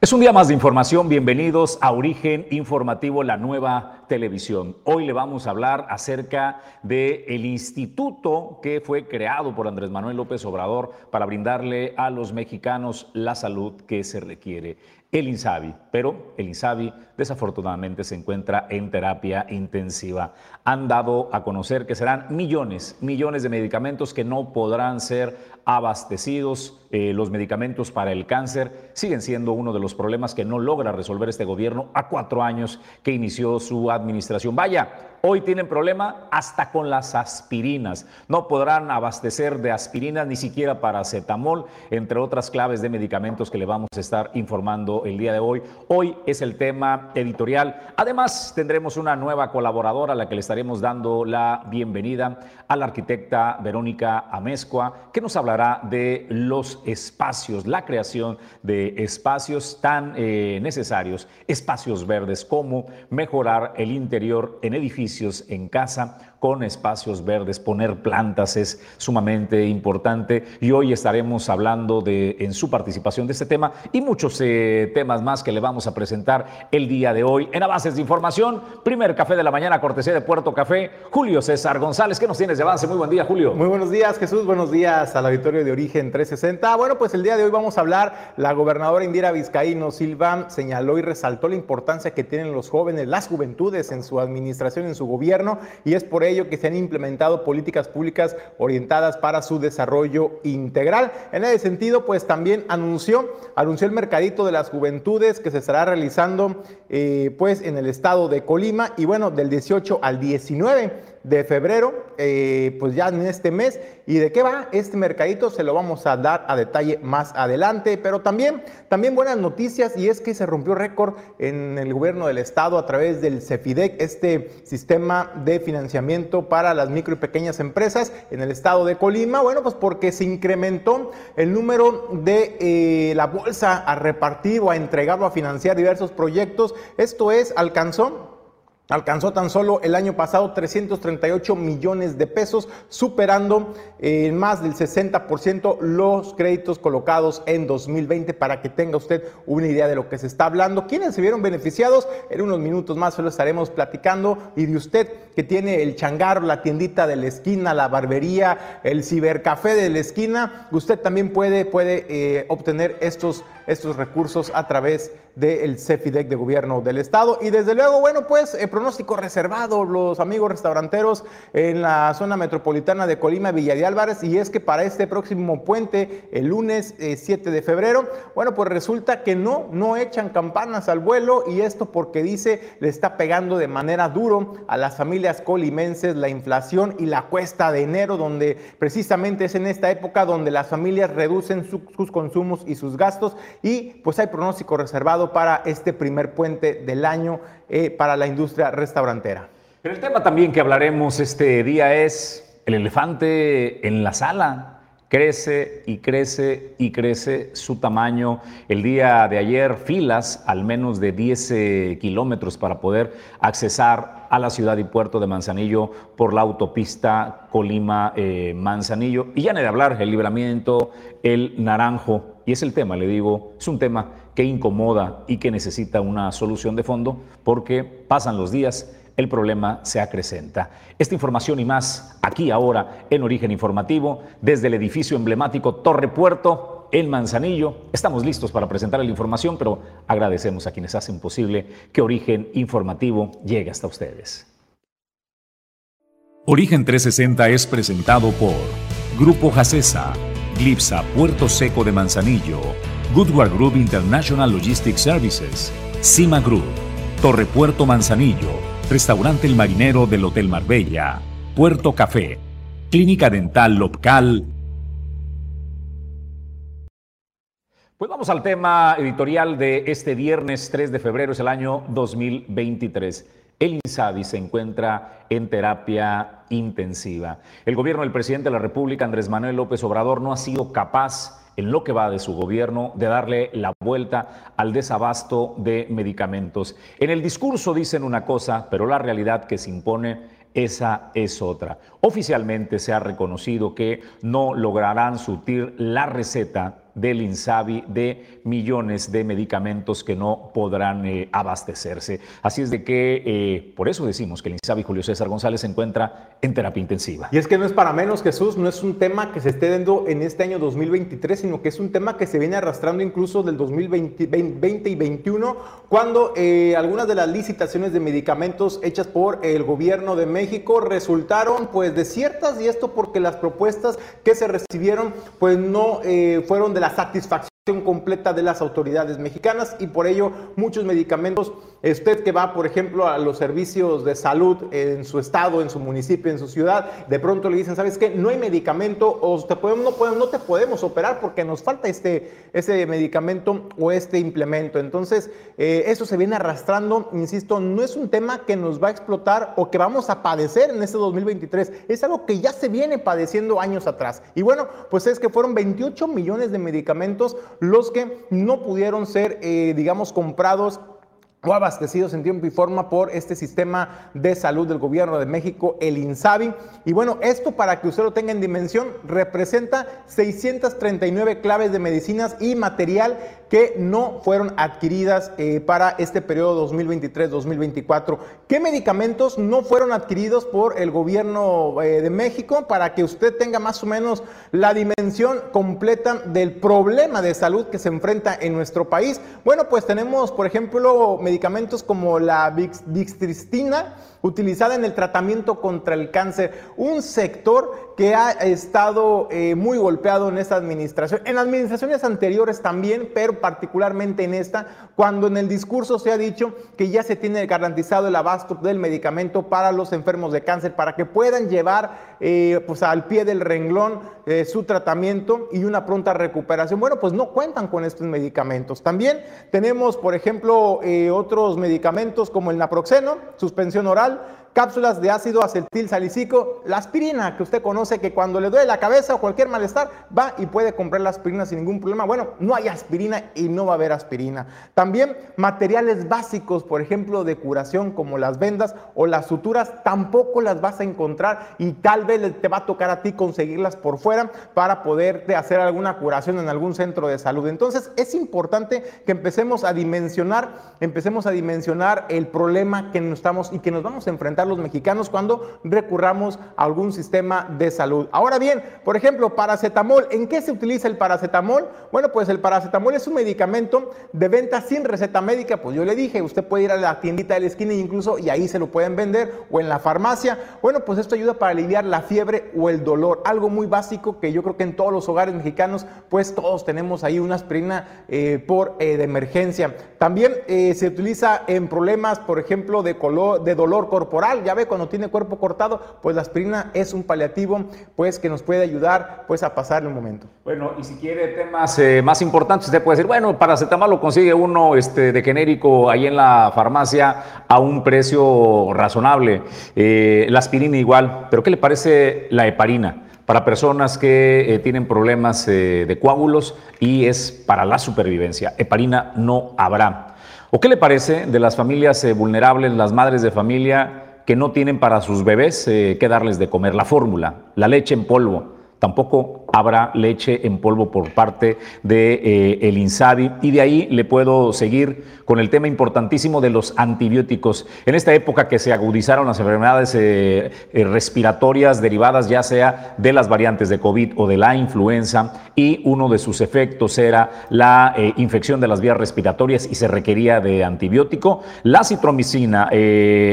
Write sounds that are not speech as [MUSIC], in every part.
Es un día más de información. Bienvenidos a Origen Informativo, la nueva televisión. Hoy le vamos a hablar acerca del el instituto que fue creado por Andrés Manuel López Obrador para brindarle a los mexicanos la salud que se requiere el INSABI, pero el INSABI desafortunadamente se encuentra en terapia intensiva. Han dado a conocer que serán millones, millones de medicamentos que no podrán ser abastecidos. Eh, los medicamentos para el cáncer siguen siendo uno de los problemas que no logra resolver este gobierno a cuatro años que inició su administración. Vaya, hoy tienen problema hasta con las aspirinas. No podrán abastecer de aspirinas ni siquiera paracetamol, entre otras claves de medicamentos que le vamos a estar informando el día de hoy. Hoy es el tema editorial. Además, tendremos una nueva colaboradora a la que le estaremos dando la bienvenida a la arquitecta Verónica Amezcua, que nos hablará de los espacios, la creación de espacios tan eh, necesarios, espacios verdes, como mejorar el interior en edificios, en casa, con espacios verdes, poner plantas es sumamente importante y hoy estaremos hablando de, en su participación de este tema y muchos eh, temas más que le vamos a presentar el día de hoy en Avances de Información. Primer café de la mañana, cortesía de Puerto Café. Julio César González, ¿qué nos tienes de avance? Muy buen día, Julio. Muy buenos días, Jesús. Buenos días al auditorio de Origen 360. Bueno, pues el día de hoy vamos a hablar, la gobernadora Indira Vizcaíno Silva señaló y resaltó la importancia que tienen los jóvenes, las juventudes en su administración, en su gobierno, y es por ello que se han implementado políticas públicas orientadas para su desarrollo integral. En ese sentido, pues también anunció, anunció el mercadito de las juventudes que se estará realizando eh, pues en el estado de Colima y bueno, del 18 al 19 de febrero, eh, pues ya en este mes. ¿Y de qué va este mercadito? Se lo vamos a dar a detalle más adelante, pero también, también buenas noticias y es que se rompió récord en el gobierno del estado a través del CEFIDEC, este sistema de financiamiento para las micro y pequeñas empresas en el estado de Colima. Bueno, pues porque se incrementó el número de eh, la bolsa a repartir o a entregar o a financiar diversos proyectos. Esto es, alcanzó Alcanzó tan solo el año pasado 338 millones de pesos, superando en más del 60% los créditos colocados en 2020 para que tenga usted una idea de lo que se está hablando. ¿Quiénes se vieron beneficiados? En unos minutos más se lo estaremos platicando. Y de usted que tiene el changar, la tiendita de la esquina, la barbería, el cibercafé de la esquina, usted también puede, puede eh, obtener estos, estos recursos a través del CEFIDEC de gobierno del estado. Y desde luego, bueno, pues el pronóstico reservado, los amigos restauranteros en la zona metropolitana de Colima, Villa de Álvarez, y es que para este próximo puente, el lunes 7 eh, de febrero, bueno, pues resulta que no, no echan campanas al vuelo. Y esto porque dice le está pegando de manera duro a las familias colimenses la inflación y la cuesta de enero, donde precisamente es en esta época donde las familias reducen sus consumos y sus gastos y pues hay pronóstico reservado para este primer puente del año eh, para la industria restaurantera. Pero el tema también que hablaremos este día es el elefante en la sala. Crece y crece y crece su tamaño. El día de ayer, filas al menos de 10 eh, kilómetros para poder accesar a la ciudad y puerto de Manzanillo por la autopista Colima-Manzanillo. Eh, y ya no de hablar, el libramiento, el naranjo. Y es el tema, le digo, es un tema que incomoda y que necesita una solución de fondo porque pasan los días, el problema se acrecenta. Esta información y más aquí ahora en Origen Informativo desde el edificio emblemático Torre Puerto en Manzanillo. Estamos listos para presentar la información, pero agradecemos a quienes hacen posible que Origen Informativo llegue hasta ustedes. Origen 360 es presentado por Grupo Jacesa, Glipsa Puerto Seco de Manzanillo, Goodward Group International Logistics Services, Cima Group, Torre Puerto Manzanillo, Restaurante El Marinero del Hotel Marbella, Puerto Café, Clínica Dental Local. Pues vamos al tema editorial de este viernes 3 de febrero, es el año 2023. El INSABI se encuentra en terapia intensiva. El gobierno del presidente de la República, Andrés Manuel López Obrador, no ha sido capaz en lo que va de su gobierno de darle la vuelta al desabasto de medicamentos. En el discurso dicen una cosa, pero la realidad que se impone esa es otra. Oficialmente se ha reconocido que no lograrán surtir la receta del INSABI de millones de medicamentos que no podrán eh, abastecerse. Así es de que eh, por eso decimos que el INSABI Julio César González se encuentra en terapia intensiva. Y es que no es para menos, Jesús, no es un tema que se esté dando en este año 2023, sino que es un tema que se viene arrastrando incluso del 2020 y 2021, cuando eh, algunas de las licitaciones de medicamentos hechas por el gobierno de México resultaron pues desiertas y esto porque las propuestas que se recibieron pues no fueron de la satisfacción completa de las autoridades mexicanas y por ello muchos medicamentos, usted que va por ejemplo a los servicios de salud en su estado, en su municipio, en su ciudad, de pronto le dicen, ¿sabes qué? No hay medicamento o te podemos, no, podemos, no te podemos operar porque nos falta este, ese medicamento o este implemento. Entonces, eh, eso se viene arrastrando, insisto, no es un tema que nos va a explotar o que vamos a padecer en este 2023, es algo que ya se viene padeciendo años atrás. Y bueno, pues es que fueron 28 millones de medicamentos los que no pudieron ser, eh, digamos, comprados abastecidos en tiempo y forma por este sistema de salud del gobierno de México, el INSABI. Y bueno, esto para que usted lo tenga en dimensión, representa 639 claves de medicinas y material que no fueron adquiridas eh, para este periodo 2023-2024. ¿Qué medicamentos no fueron adquiridos por el gobierno eh, de México para que usted tenga más o menos la dimensión completa del problema de salud que se enfrenta en nuestro país? Bueno, pues tenemos, por ejemplo, medicamentos como la Vixtristina, utilizada en el tratamiento contra el cáncer, un sector que ha estado eh, muy golpeado en esta administración, en administraciones anteriores también, pero particularmente en esta, cuando en el discurso se ha dicho que ya se tiene garantizado el abasto del medicamento para los enfermos de cáncer, para que puedan llevar eh, pues al pie del renglón eh, su tratamiento y una pronta recuperación. Bueno, pues no cuentan con estos medicamentos. También tenemos, por ejemplo, otros medicamentos como el naproxeno, suspensión oral, cápsulas de ácido acetil salicílico, la aspirina que usted conoce que cuando le duele la cabeza o cualquier malestar va y puede comprar la aspirina sin ningún problema. Bueno, no hay aspirina y no va a haber aspirina. También materiales básicos, por ejemplo, de curación como las vendas o las suturas, tampoco las vas a encontrar y tal vez te va a tocar a ti conseguirlas por fuera para poderte hacer alguna curación en algún centro de salud. Entonces, es importante que empecemos a dimensionar, empecemos a dimensionar el problema que nos estamos y que nos vamos a enfrentar los mexicanos cuando recurramos a algún sistema de salud. Ahora bien, por ejemplo, paracetamol. ¿En qué se utiliza el paracetamol? Bueno, pues el paracetamol es un medicamento de venta sin receta médica. Pues yo le dije, usted puede ir a la tiendita de la esquina incluso y ahí se lo pueden vender o en la farmacia. Bueno, pues esto ayuda para aliviar la fiebre o el dolor. Algo muy básico que yo creo que en todos los hogares mexicanos, pues todos tenemos ahí una aspirina eh, por eh, de emergencia. También eh, se utiliza en problemas, por ejemplo, de, color, de dolor corporal. Ya ve, cuando tiene cuerpo cortado, pues la aspirina es un paliativo, pues que nos puede ayudar pues a pasar el momento. Bueno, y si quiere temas eh, más importantes, usted puede decir, bueno, paracetamol lo consigue uno este, de genérico ahí en la farmacia a un precio razonable. Eh, la aspirina igual, pero ¿qué le parece la heparina? para personas que eh, tienen problemas de coágulos y es para la supervivencia. Heparina no habrá. ¿O qué le parece de las familias vulnerables, las madres de familia que no tienen para sus bebés eh, que darles de comer? La fórmula, la leche en polvo. Tampoco habrá leche en polvo por parte de eh, el INSABI y de ahí le puedo seguir con el tema importantísimo de los antibióticos. En esta época que se agudizaron las enfermedades eh, eh, respiratorias derivadas ya sea de las variantes de COVID o de la influenza y uno de sus efectos era la infección de las vías respiratorias y se requería de antibiótico. La citromicina,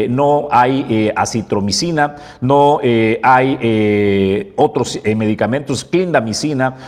no hay acitromicina, no hay otros medicamentos clínicos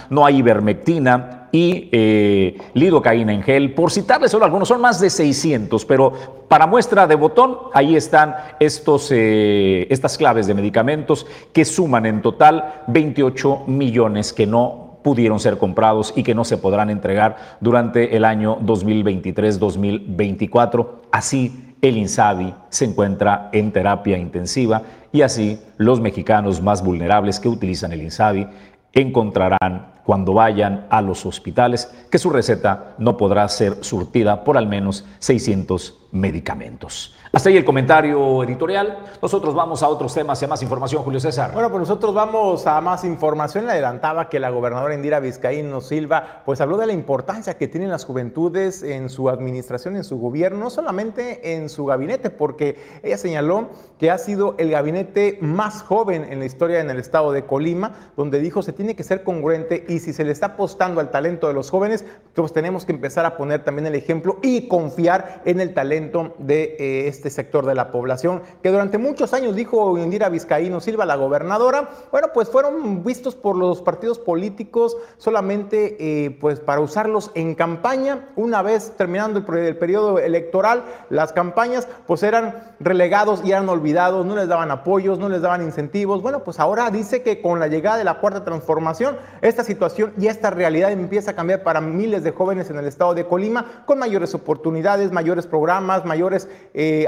no hay ivermectina y eh, lidocaína en gel, por citarles solo algunos, son más de 600, pero para muestra de botón, ahí están estos, eh, estas claves de medicamentos que suman en total 28 millones que no pudieron ser comprados y que no se podrán entregar durante el año 2023-2024. Así, el INSABI se encuentra en terapia intensiva y así los mexicanos más vulnerables que utilizan el INSABI encontrarán cuando vayan a los hospitales, que su receta no podrá ser surtida por al menos 600 medicamentos. Hasta ahí el comentario editorial. Nosotros vamos a otros temas y a más información, Julio César. Bueno, pues nosotros vamos a más información. Le adelantaba que la gobernadora Indira Vizcaíno Silva, pues habló de la importancia que tienen las juventudes en su administración, en su gobierno, no solamente en su gabinete, porque ella señaló que ha sido el gabinete más joven en la historia en el estado de Colima, donde dijo se tiene que ser congruente y si se le está apostando al talento de los jóvenes, pues tenemos que empezar a poner también el ejemplo y confiar en el talento de eh, este sector de la población, que durante muchos años, dijo Indira Vizcaíno Silva, la gobernadora, bueno, pues fueron vistos por los partidos políticos solamente eh, pues para usarlos en campaña. Una vez terminando el, periodo electoral, las campañas pues eran relegados y eran olvidados, no les daban apoyos, no les daban incentivos. Bueno, pues ahora dice que con la llegada de la cuarta transformación, esta situación y esta realidad empieza a cambiar para miles de jóvenes en el estado de Colima, con mayores oportunidades, mayores programas, mayores eh,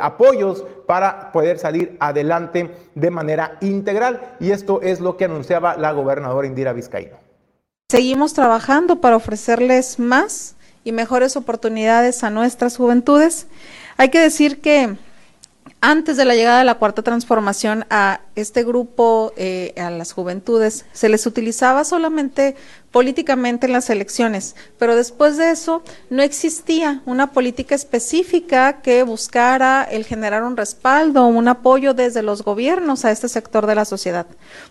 para poder salir adelante de manera integral. Y esto es lo que anunciaba la gobernadora Indira Vizcaíno. Seguimos trabajando para ofrecerles más y mejores oportunidades a nuestras juventudes. Hay que decir que antes de la llegada de la cuarta transformación a este grupo, eh, a las juventudes, se les utilizaba solamente políticamente en las elecciones, pero después de eso no existía una política específica que buscara el generar un respaldo, un apoyo desde los gobiernos a este sector de la sociedad.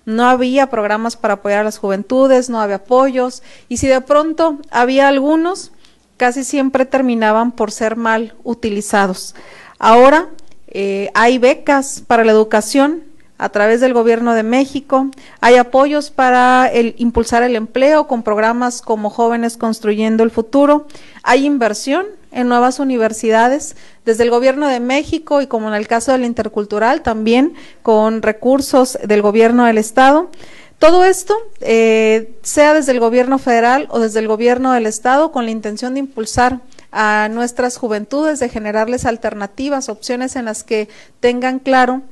No había programas para apoyar a las juventudes, no había apoyos, y si de pronto había algunos, casi siempre terminaban por ser mal utilizados. Ahora eh, hay becas para la educación a través del gobierno de México, hay apoyos para el, impulsar el empleo con programas como Jóvenes Construyendo el Futuro, hay inversión en nuevas universidades desde el gobierno de México y como en el caso del intercultural también con recursos del gobierno del estado. Todo esto, eh, sea desde el gobierno federal o desde el gobierno del estado, con la intención de impulsar a nuestras juventudes, de generarles alternativas, opciones en las que tengan claro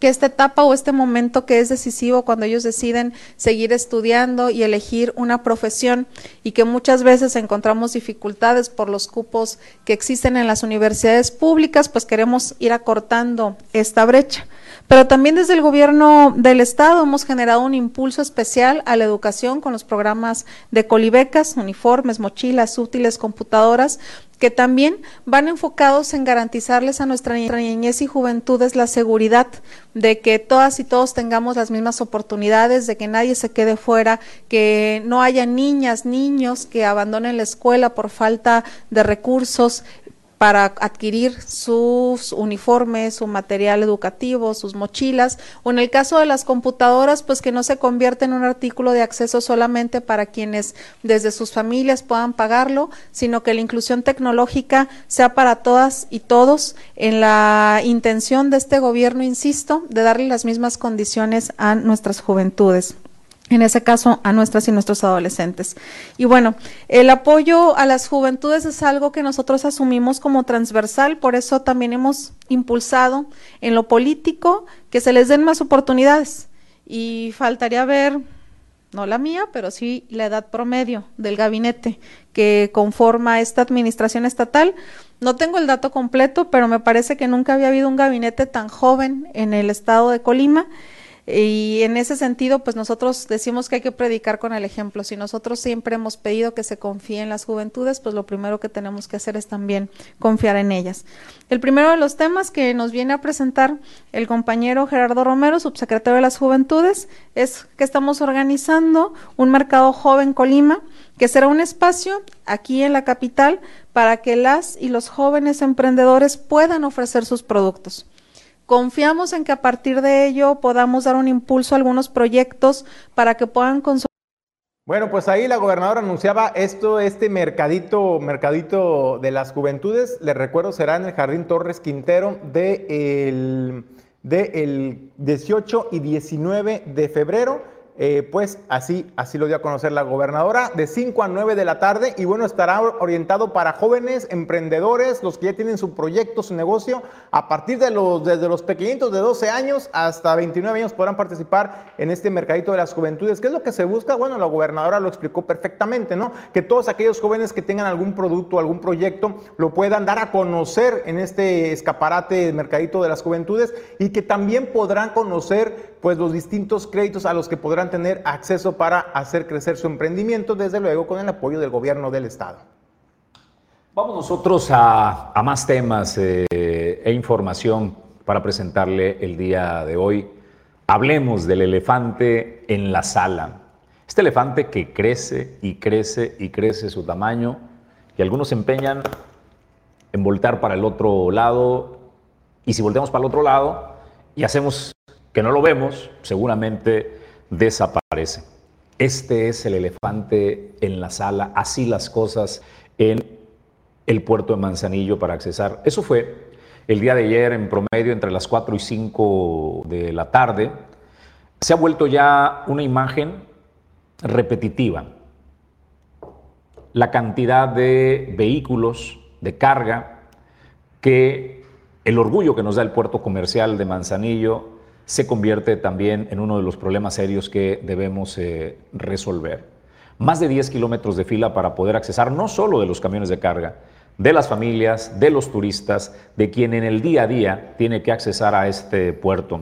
que esta etapa o este momento que es decisivo cuando ellos deciden seguir estudiando y elegir una profesión y que muchas veces encontramos dificultades por los cupos que existen en las universidades públicas, pues queremos ir acortando esta brecha. Pero también desde el gobierno del estado hemos generado un impulso especial a la educación con los programas de colibecas, uniformes, mochilas, útiles, computadoras, que también van enfocados en garantizarles a nuestra niñez y juventudes la seguridad de que todas y todos tengamos las mismas oportunidades, de que nadie se quede fuera, que no haya niñas, niños que abandonen la escuela por falta de recursos, para adquirir sus uniformes, su material educativo, sus mochilas, o en el caso de las computadoras, pues que no se convierta en un artículo de acceso solamente para quienes desde sus familias puedan pagarlo, sino que la inclusión tecnológica sea para todas y todos en la intención de este gobierno, insisto, de darle las mismas condiciones a nuestras juventudes en ese caso a nuestras y nuestros adolescentes. Y bueno, el apoyo a las juventudes es algo que nosotros asumimos como transversal, por eso también hemos impulsado en lo político que se les den más oportunidades. Y faltaría ver, no la mía, pero sí la edad promedio del gabinete que conforma esta administración estatal. No tengo el dato completo, pero me parece que nunca había habido un gabinete tan joven en el estado de Colima y en ese sentido, pues nosotros decimos que hay que predicar con el ejemplo. Si nosotros siempre hemos pedido que se confíe en las juventudes, pues lo primero que tenemos que hacer es también confiar en ellas. El primero de los temas que nos viene a presentar el compañero Gerardo Romero, subsecretario de las Juventudes, es que estamos organizando un mercado joven Colima, que será un espacio aquí en la capital para que las y los jóvenes emprendedores puedan ofrecer sus productos. Confiamos en que a partir de ello podamos dar un impulso a algunos proyectos para que puedan consolidar. Bueno, pues ahí la gobernadora anunciaba esto, este mercadito, mercadito de las juventudes. Les recuerdo, será en el Jardín Torres Quintero de el, de el 18 y 19 de febrero eh, pues así, así lo dio a conocer la gobernadora, de 5 a 9 de la tarde y bueno, estará orientado para jóvenes, emprendedores, los que ya tienen su proyecto, su negocio, a partir de los, desde los pequeñitos de 12 años hasta 29 años podrán participar en este mercadito de las juventudes. ¿Qué es lo que se busca? Bueno, la gobernadora lo explicó perfectamente, ¿no? Que todos aquellos jóvenes que tengan algún producto, algún proyecto, lo puedan dar a conocer en este escaparate mercadito de las juventudes y que también podrán conocer pues los distintos créditos a los que podrán tener acceso para hacer crecer su emprendimiento, desde luego con el apoyo del gobierno del estado. Vamos nosotros a, más temas eh, e información para presentarle el día de hoy. Hablemos del elefante en la sala. Este elefante que crece y crece y crece su tamaño y algunos se empeñan en voltar para el otro lado y si volteamos para el otro lado y hacemos que no lo vemos, seguramente desaparece. Este es el elefante en la sala, así las cosas en el puerto de Manzanillo para accesar. Eso fue el día de ayer en promedio entre las 4 y 5 de la tarde. Se ha vuelto ya una imagen repetitiva. La cantidad de vehículos de carga que el orgullo que nos da el puerto comercial de Manzanillo se convierte también en uno de los problemas serios que debemos eh, resolver. Más de 10 kilómetros de fila para poder accesar no solo de los camiones de carga, de las familias, de los turistas, de quien en el día a día tiene que accesar a este puerto.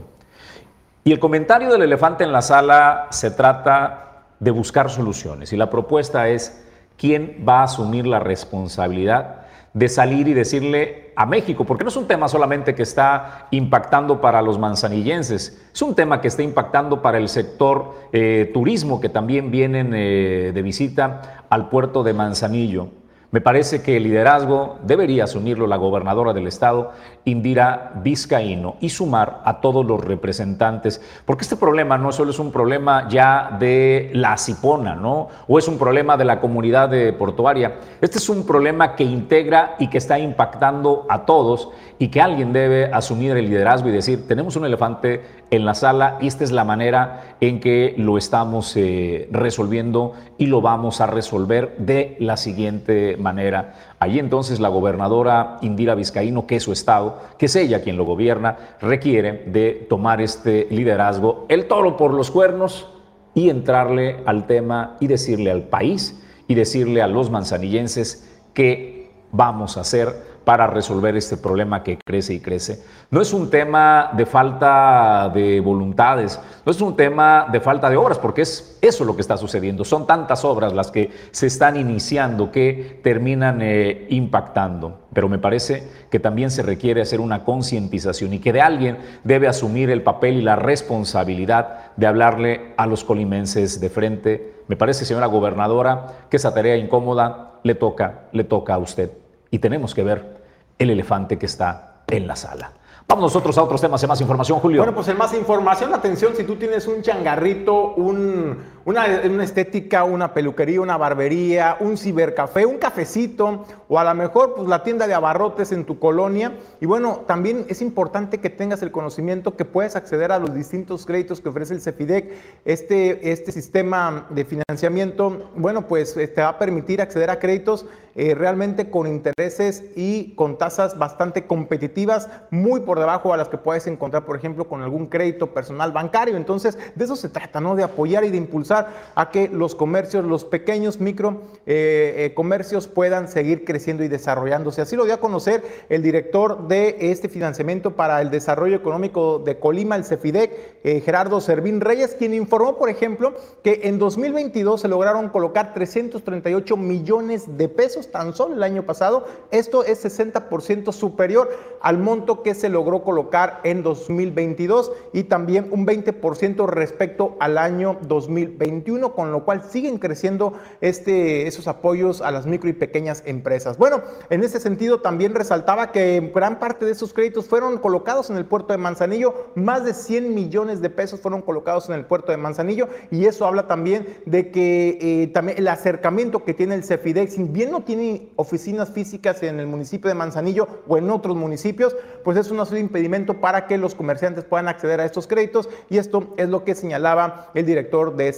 Y el comentario del elefante en la sala se trata de buscar soluciones y la propuesta es quién va a asumir la responsabilidad de salir y decirle a México, porque no es un tema solamente que está impactando para los manzanillenses, es un tema que está impactando para el sector eh, turismo que también vienen eh, de visita al puerto de Manzanillo. Me parece que el liderazgo debería asumirlo la gobernadora del estado, Indira Vizcaíno, y sumar a todos los representantes, porque este problema no solo es un problema ya de la Cipona, ¿no? O es un problema de la comunidad de portuaria. Este es un problema que integra y que está impactando a todos y que alguien debe asumir el liderazgo y decir, tenemos un elefante en la sala y esta es la manera en que lo estamos eh, resolviendo y lo vamos a resolver de la siguiente manera. Allí entonces la gobernadora Indira Vizcaíno, que es su estado, que es ella quien lo gobierna, requiere de tomar este liderazgo, el toro por los cuernos y entrarle al tema y decirle al país y decirle a los manzanillenses qué vamos a hacer para resolver este problema que crece y crece. No es un tema de falta de voluntades, no es un tema de falta de obras, porque es eso lo que está sucediendo. Son tantas obras las que se están iniciando que terminan eh, impactando. Pero me parece que también se requiere hacer una concientización y que de alguien debe asumir el papel y la responsabilidad de hablarle a los colimenses de frente. Me parece, señora gobernadora, que esa tarea incómoda le toca, le toca a usted y tenemos que ver el elefante que está en la sala. Vamos nosotros a otros temas y más información, Julio. Bueno, pues en más información, atención, si tú tienes un changarrito, una, estética, una peluquería, una barbería, un cibercafé, un cafecito, o a lo mejor pues la tienda de abarrotes en tu colonia. Y bueno, también es importante que tengas el conocimiento que puedes acceder a los distintos créditos que ofrece el CEFIDEC. Este, este sistema de financiamiento, bueno, pues te va a permitir acceder a créditos eh, realmente con intereses y con tasas bastante competitivas, muy por debajo a las que puedes encontrar, por ejemplo, con algún crédito personal bancario. Entonces, de eso se trata, ¿no? De apoyar y de impulsar a que los comercios, los pequeños micro eh, eh, comercios puedan seguir creciendo y desarrollándose. Así lo dio a conocer el director de este financiamiento para el desarrollo económico de Colima, el CEFIDEC, Gerardo Servín Reyes, quien informó, por ejemplo, que en 2022 se lograron colocar 338 millones de pesos tan solo el año pasado. Esto es 60% superior al monto que se logró colocar en 2022 y también un 20% respecto al año 2021. 2021, con lo cual siguen creciendo este, esos apoyos a las micro y pequeñas empresas. Bueno, en ese sentido también resaltaba que gran parte de esos créditos fueron colocados en el puerto de Manzanillo, más de 100 millones de pesos fueron colocados en el puerto de Manzanillo y eso habla también de que eh, también el acercamiento que tiene el Cefidex, si bien no tiene oficinas físicas en el municipio de Manzanillo o en otros municipios, pues eso no ha impedimento para que los comerciantes puedan acceder a estos créditos y esto es lo que señalaba el director de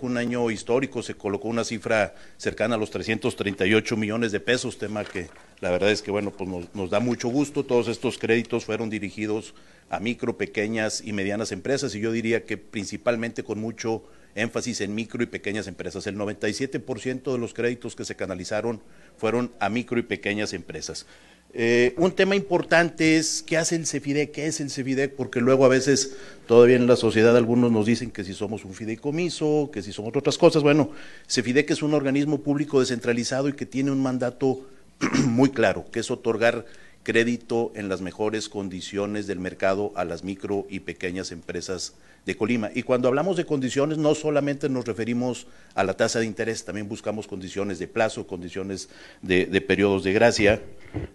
Un año histórico, se colocó una cifra cercana a los 338 millones de pesos, tema que la verdad es que bueno, pues nos, nos da mucho gusto. Todos estos créditos fueron dirigidos a micro, pequeñas y medianas empresas y yo diría que principalmente con mucho énfasis en micro y pequeñas empresas. El 97% de los créditos que se canalizaron fueron a micro y pequeñas empresas. Eh, un tema importante es qué hace el CEFIDEC, qué es el CEFIDEC, porque luego a veces todavía en la sociedad algunos nos dicen que si somos un fideicomiso, que si somos otras cosas. Bueno, CEFIDEC es un organismo público descentralizado y que tiene un mandato [CLEARS THROAT] muy claro, que es otorgar crédito en las mejores condiciones del mercado a las micro y pequeñas empresas de Colima. Y cuando hablamos de condiciones, no solamente nos referimos a la tasa de interés, también buscamos condiciones de plazo, condiciones de, periodos de gracia,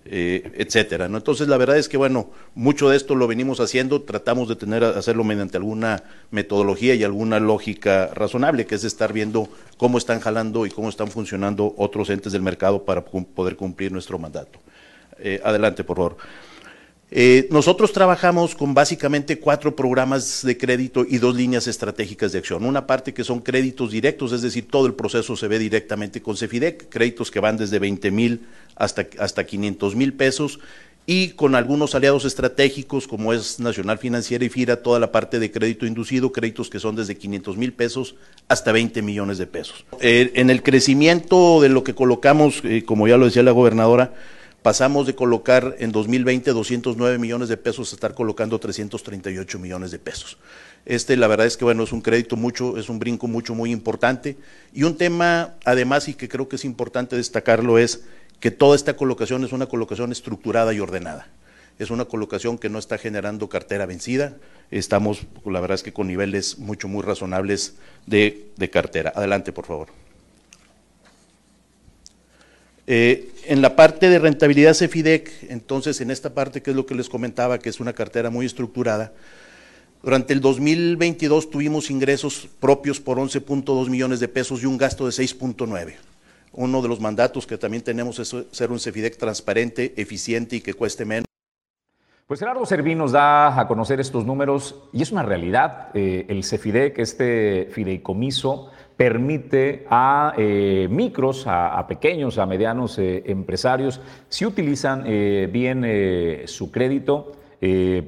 eh, etcétera. Entonces, la verdad es que, bueno, mucho de esto lo venimos haciendo, tratamos de tener, hacerlo mediante alguna metodología y alguna lógica razonable, que es estar viendo cómo están jalando y cómo están funcionando otros entes del mercado para poder cumplir nuestro mandato. Eh, adelante, por favor. Eh, nosotros trabajamos con básicamente cuatro programas de crédito y dos líneas estratégicas de acción. Una parte que son créditos directos, es decir, todo el proceso se ve directamente con Cefidec, créditos que van desde 20 mil hasta, hasta 500 mil pesos y con algunos aliados estratégicos como es Nacional Financiera y FIRA, toda la parte de crédito inducido, créditos que son desde 500 mil pesos hasta 20 millones de pesos. Eh, en el crecimiento de lo que colocamos, como ya lo decía la gobernadora, pasamos de colocar en 2020 209 millones de pesos a estar colocando 338 millones de pesos. Este, la verdad es que bueno, es un crédito mucho, es un brinco mucho, muy importante. Y un tema, además, y que creo que es importante destacarlo, es que toda esta colocación es una colocación estructurada y ordenada. Es una colocación que no está generando cartera vencida. Estamos, la verdad es que con niveles mucho, muy razonables de, de cartera. Adelante, por favor. Eh, en la parte de rentabilidad CEFIDEC, entonces en esta parte que es lo que les comentaba, que es una cartera muy estructurada, durante el 2022 tuvimos ingresos propios por 11.2 millones de pesos y un gasto de 6.9. Uno de los mandatos que también tenemos es ser un CEFIDEC transparente, eficiente y que cueste menos. Pues Gerardo Servín nos da a conocer estos números y es una realidad. Eh, el CEFIDEC, este fideicomiso, permite a eh, micros, a, pequeños, a medianos eh, empresarios, si utilizan eh, bien su crédito,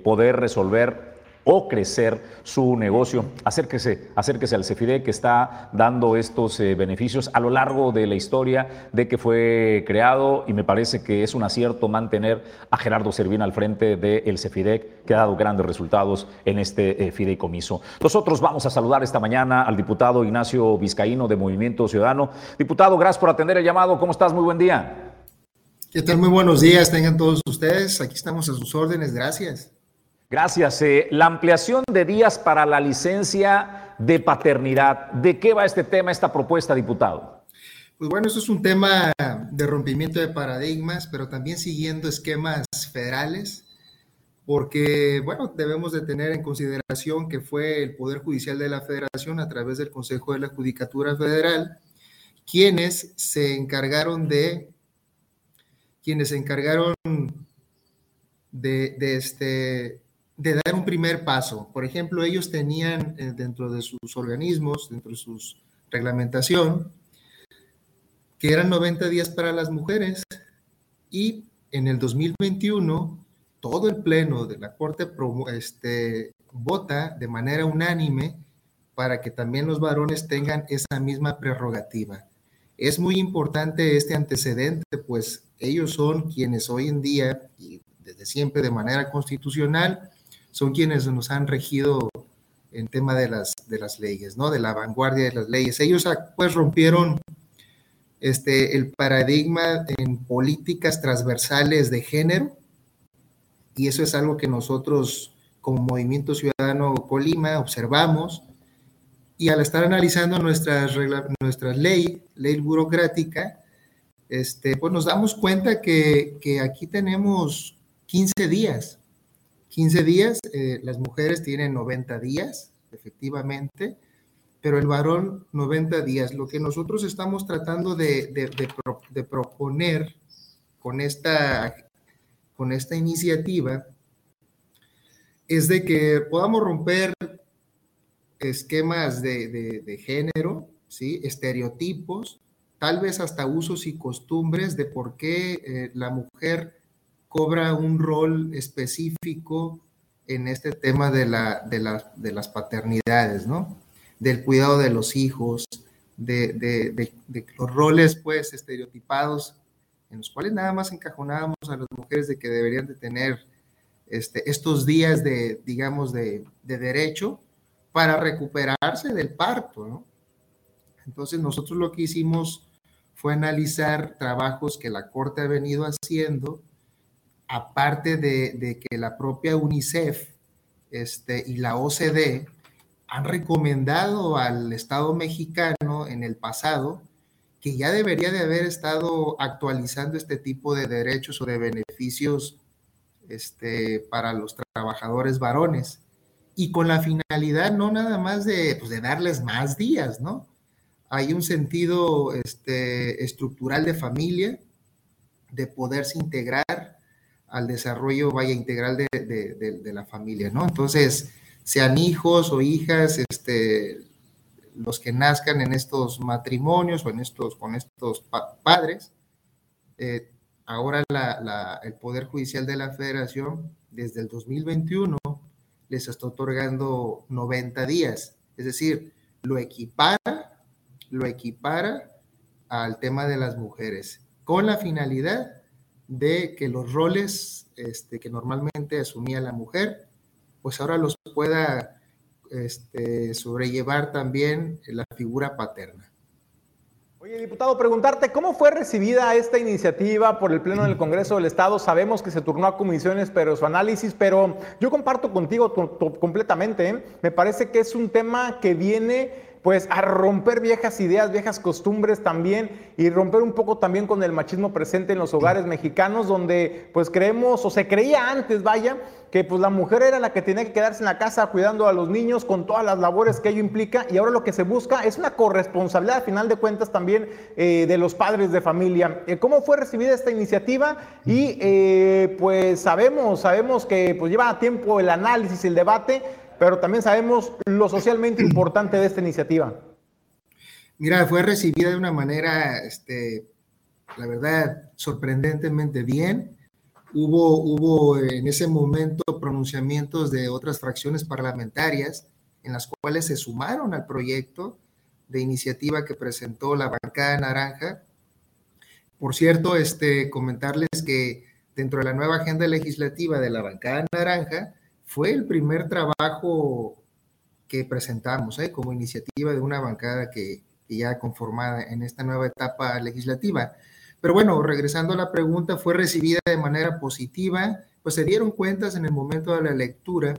poder resolver o crecer su negocio. Acérquese, acérquese al CEFIDE que está dando estos eh, beneficios a lo largo de la historia de que fue creado y me parece que es un acierto mantener a Gerardo Servín al frente del CEFIDEC que ha dado grandes resultados en este eh, fideicomiso. Nosotros vamos a saludar esta mañana al diputado Ignacio Vizcaíno de Movimiento Ciudadano. Diputado, gracias por atender el llamado. ¿Cómo estás? Muy buen día. ¿Qué tal? Muy buenos días, tengan todos ustedes. Aquí estamos a sus órdenes. Gracias. Gracias. Eh, la ampliación de días para la licencia de paternidad. ¿De qué va este tema, esta propuesta, diputado? Pues bueno, eso es un tema de rompimiento de paradigmas, pero también siguiendo esquemas federales, porque, bueno, debemos de tener en consideración que fue el Poder Judicial de la Federación a través del Consejo de la Judicatura Federal quienes se encargaron de, quienes se encargaron de, de este, de dar un primer paso. Por ejemplo, ellos tenían eh, dentro de sus organismos, dentro de su reglamentación, que eran 90 días para las mujeres y en el 2021 todo el pleno de la Corte este, vota de manera unánime para que también los varones tengan esa misma prerrogativa. Es muy importante este antecedente, pues ellos son quienes hoy en día y desde siempre de manera constitucional son quienes nos han regido en tema de las, de las leyes, ¿no? De la vanguardia de las leyes. Ellos ah, pues rompieron este, el paradigma en políticas transversales de género y eso es algo que nosotros como Movimiento Ciudadano Colima observamos y al estar analizando nuestra, nuestra ley, ley burocrática, este, pues nos damos cuenta que, que aquí tenemos 15 días. 15 días, eh, las mujeres tienen 90 días, efectivamente, pero el varón 90 días. Lo que nosotros estamos tratando de, proponer con esta, con esta iniciativa es de que podamos romper esquemas de, género, ¿sí? estereotipos, tal vez hasta usos y costumbres de por qué eh, la mujer cobra un rol específico en este tema de, la, de, las paternidades, ¿no? Del cuidado de los hijos, de, los roles, pues, estereotipados, en los cuales nada más encajonábamos a las mujeres de que deberían de tener este, estos días de, digamos, de, derecho para recuperarse del parto, ¿no? Entonces nosotros lo que hicimos fue analizar trabajos que la Corte ha venido haciendo, aparte de, que la propia UNICEF este, y la OCDE han recomendado al Estado mexicano en el pasado que ya debería de haber estado actualizando este tipo de derechos o de beneficios este, para los trabajadores varones y con la finalidad no nada más de, pues, darles más días, ¿no? Hay un sentido este, estructural de familia, de poderse integrar al desarrollo, vaya, integral de, de, la familia, ¿no? Entonces, sean hijos o hijas, este, los que nazcan en estos matrimonios o en estos, con estos padres, eh, ahora el Poder Judicial de la Federación, desde el 2021, les está otorgando 90 días. Es decir, lo equipara, lo equipara al tema de las mujeres, con la finalidad de que los roles este, que normalmente asumía la mujer, pues ahora los pueda este, sobrellevar también la figura paterna. Oye, diputado, preguntarte, ¿cómo fue recibida esta iniciativa por el Pleno del Congreso del Estado? Sabemos que se turnó a comisiones, pero su análisis, pero yo comparto contigo completamente. ¿eh? Me parece que es un tema que viene pues a romper viejas ideas, viejas costumbres también y romper un poco también con el machismo presente en los hogares mexicanos donde pues creemos o se creía antes, vaya, que pues la mujer era la que tenía que quedarse en la casa cuidando a los niños con todas las labores que ello implica y ahora lo que se busca es una corresponsabilidad, a final de cuentas, también eh, de los padres de familia. Eh, ¿Cómo fue recibida esta iniciativa? Y eh, pues sabemos, sabemos que pues lleva tiempo el análisis, el debate, pero también sabemos lo socialmente importante de esta iniciativa. Mira, fue recibida de una manera, este, la verdad, sorprendentemente bien. Hubo, hubo en ese momento pronunciamientos de otras fracciones parlamentarias en las cuales se sumaron al proyecto de iniciativa que presentó la bancada naranja. Por cierto, este, comentarles que dentro de la nueva agenda legislativa de la bancada naranja, fue el primer trabajo que presentamos ¿eh? como iniciativa de una bancada que, ya conformada en esta nueva etapa legislativa. Pero bueno, regresando a la pregunta, fue recibida de manera positiva, pues se dieron cuentas en el momento de la lectura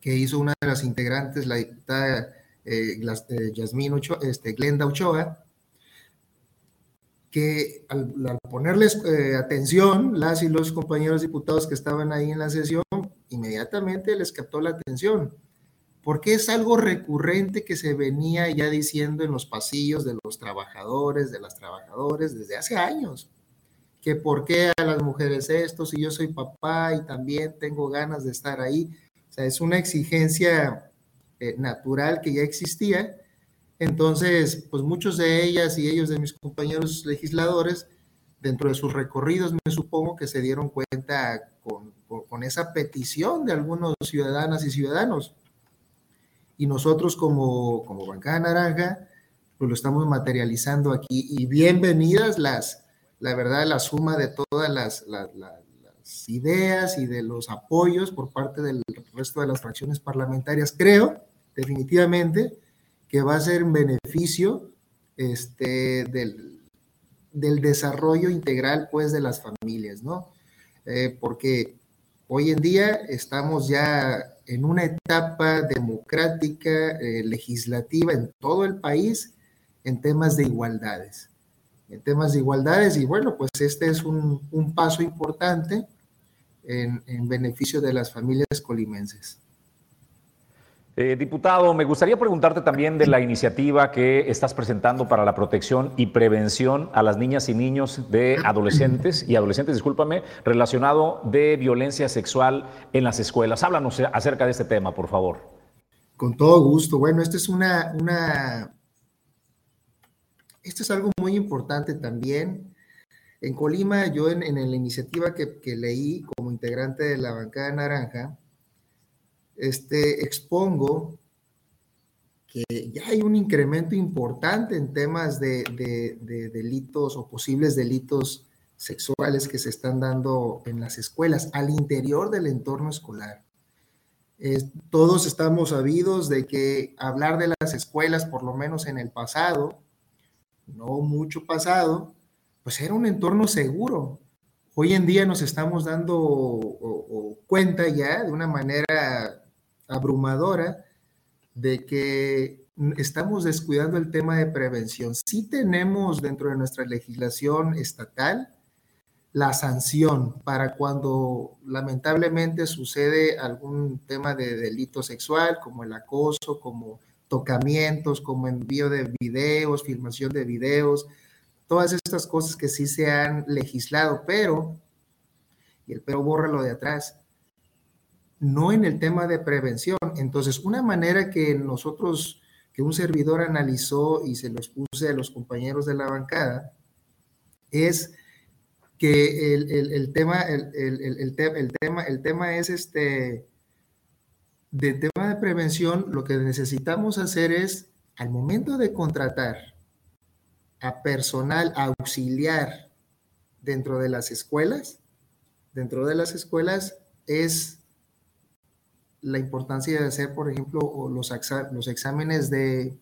que hizo una de las integrantes, la diputada eh, eh Ochoa, este, Glenda Ochoa, que al, ponerles eh, atención, las y los compañeros diputados que estaban ahí en la sesión, inmediatamente les captó la atención, porque es algo recurrente que se venía ya diciendo en los pasillos de los trabajadores, de las trabajadoras desde hace años, que por qué a las mujeres esto, si yo soy papá y también tengo ganas de estar ahí, o sea, es una exigencia eh, natural que ya existía. Entonces, pues muchos de ellas y ellos de mis compañeros legisladores, dentro de sus recorridos, me supongo que se dieron cuenta con con esa petición de algunos ciudadanas y ciudadanos. Y nosotros como, como Bancada Naranja, pues lo estamos materializando aquí. Y bienvenidas las, la verdad, la suma de todas las, las, ideas y de los apoyos por parte del resto de las fracciones parlamentarias. Creo, definitivamente, que va a ser en beneficio este, del, del desarrollo integral, pues, de las familias, ¿no? Eh, porque Hoy en día estamos ya en una etapa democrática, eh, legislativa en todo el país en temas de igualdades. En temas de igualdades y bueno, pues este es un, paso importante en beneficio de las familias colimenses. Eh, diputado, me gustaría preguntarte también de la iniciativa que estás presentando para la protección y prevención a las niñas y niños de adolescentes y adolescentes, discúlpame, relacionado de violencia sexual en las escuelas. Háblanos acerca de este tema, por favor. Con todo gusto. Bueno, esto es una, esto es algo muy importante también. En Colima, yo en, la iniciativa que, que leí como integrante de la bancada naranja, este, expongo que ya hay un incremento importante en temas de, delitos o posibles delitos sexuales que se están dando en las escuelas, al interior del entorno escolar. todos estamos sabidos de que hablar de las escuelas, por lo menos en el pasado, no mucho pasado, pues era un entorno seguro. Hoy en día nos estamos dando cuenta ya de una manera abrumadora de que estamos descuidando el tema de prevención. Sí tenemos dentro de nuestra legislación estatal la sanción para cuando lamentablemente sucede algún tema de delito sexual, como el acoso, como tocamientos, como envío de videos, filmación de videos, todas estas cosas que sí se han legislado, pero, y el pero borra lo de atrás, no en el tema de prevención. Entonces, una manera que nosotros, que un servidor analizó y se los puse a los compañeros de la bancada, es que el, tema, el, tema, el tema es este, de tema de prevención, lo que necesitamos hacer es, al momento de contratar a personal auxiliar dentro de las escuelas, dentro de las escuelas es la importancia de hacer, por ejemplo, los, los exámenes de,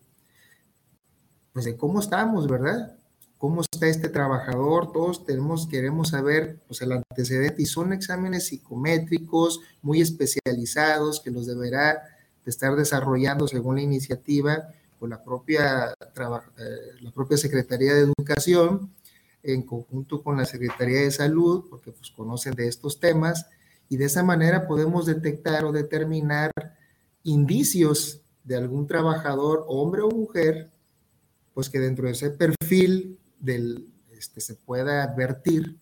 pues de cómo estamos, ¿verdad? ¿Cómo está este trabajador? Todos tenemos, queremos saber pues, el antecedente y son exámenes psicométricos muy especializados que los deberá de estar desarrollando según la iniciativa con la propia, eh, la propia Secretaría de Educación en conjunto con la Secretaría de Salud, porque pues conocen de estos temas y de esa manera podemos detectar o determinar indicios de algún trabajador, hombre o mujer, pues que dentro de ese perfil del, este, se pueda advertir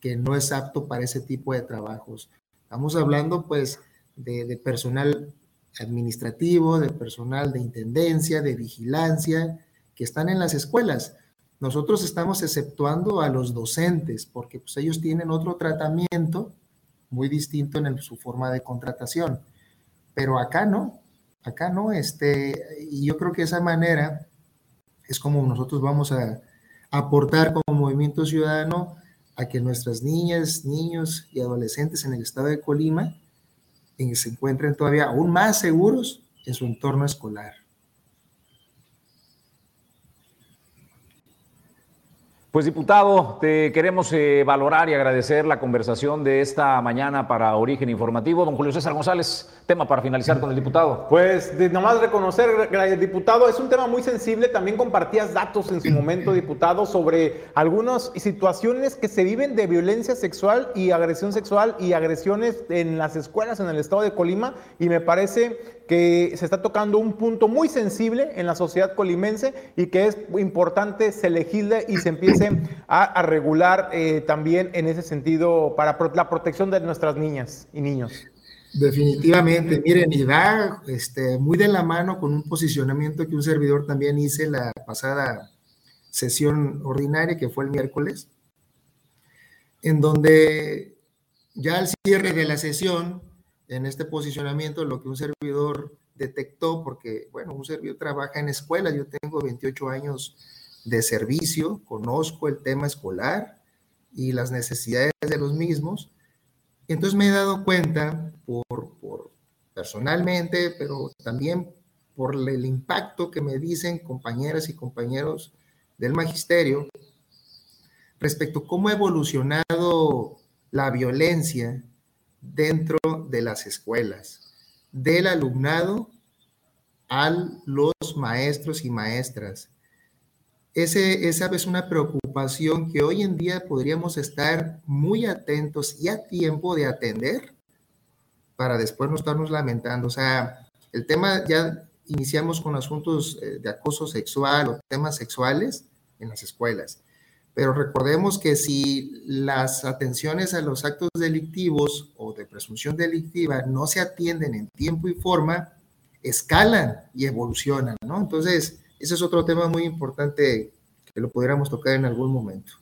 que no es apto para ese tipo de trabajos. Estamos hablando pues de, de personal administrativo, de personal de intendencia, de vigilancia, que están en las escuelas. Nosotros estamos exceptuando a los docentes porque pues ellos tienen otro tratamiento muy distinto en su forma de contratación. Pero acá no, acá no, este, y yo creo que esa manera es como nosotros vamos a aportar como movimiento ciudadano a que nuestras niñas, niños y adolescentes en el estado de Colima se encuentren todavía aún más seguros en su entorno escolar. Pues diputado, te queremos eh, valorar y agradecer la conversación de esta mañana para Origen Informativo. Don Julio César González, tema para finalizar con el diputado. Pues de nomás reconocer, diputado, es un tema muy sensible. También compartías datos en su [CLEARS THROAT] momento, diputado, sobre algunas situaciones que se viven de violencia sexual y agresión sexual y agresiones en las escuelas en el estado de Colima. Y me parece que se está tocando un punto muy sensible en la sociedad colimense y que es importante se legisle y se empiece a, regular eh, también en ese sentido para la protección de nuestras niñas y niños. Definitivamente, miren, y va este, muy de la mano con un posicionamiento que un servidor también hice la pasada sesión ordinaria, que fue el miércoles, en donde ya al cierre de la sesión en este posicionamiento lo que un servidor detectó, porque, bueno, un servidor trabaja en escuela, yo tengo 28 años de servicio, conozco el tema escolar y las necesidades de los mismos. Entonces me he dado cuenta por, por personalmente, pero también por el impacto que me dicen compañeras y compañeros del magisterio respecto a cómo ha evolucionado la violencia dentro de las escuelas. del alumnado a los maestros y maestras. Ese, esa es una preocupación que hoy en día podríamos estar muy atentos y a tiempo de atender para después no estarnos lamentando. O sea, el tema ya iniciamos con asuntos eh, de acoso sexual o temas sexuales en las escuelas. Pero recordemos que si las atenciones a los actos delictivos o de presunción delictiva no se atienden en tiempo y forma, escalan y evolucionan, ¿no? Entonces, ese es otro tema muy importante que lo pudiéramos tocar en algún momento.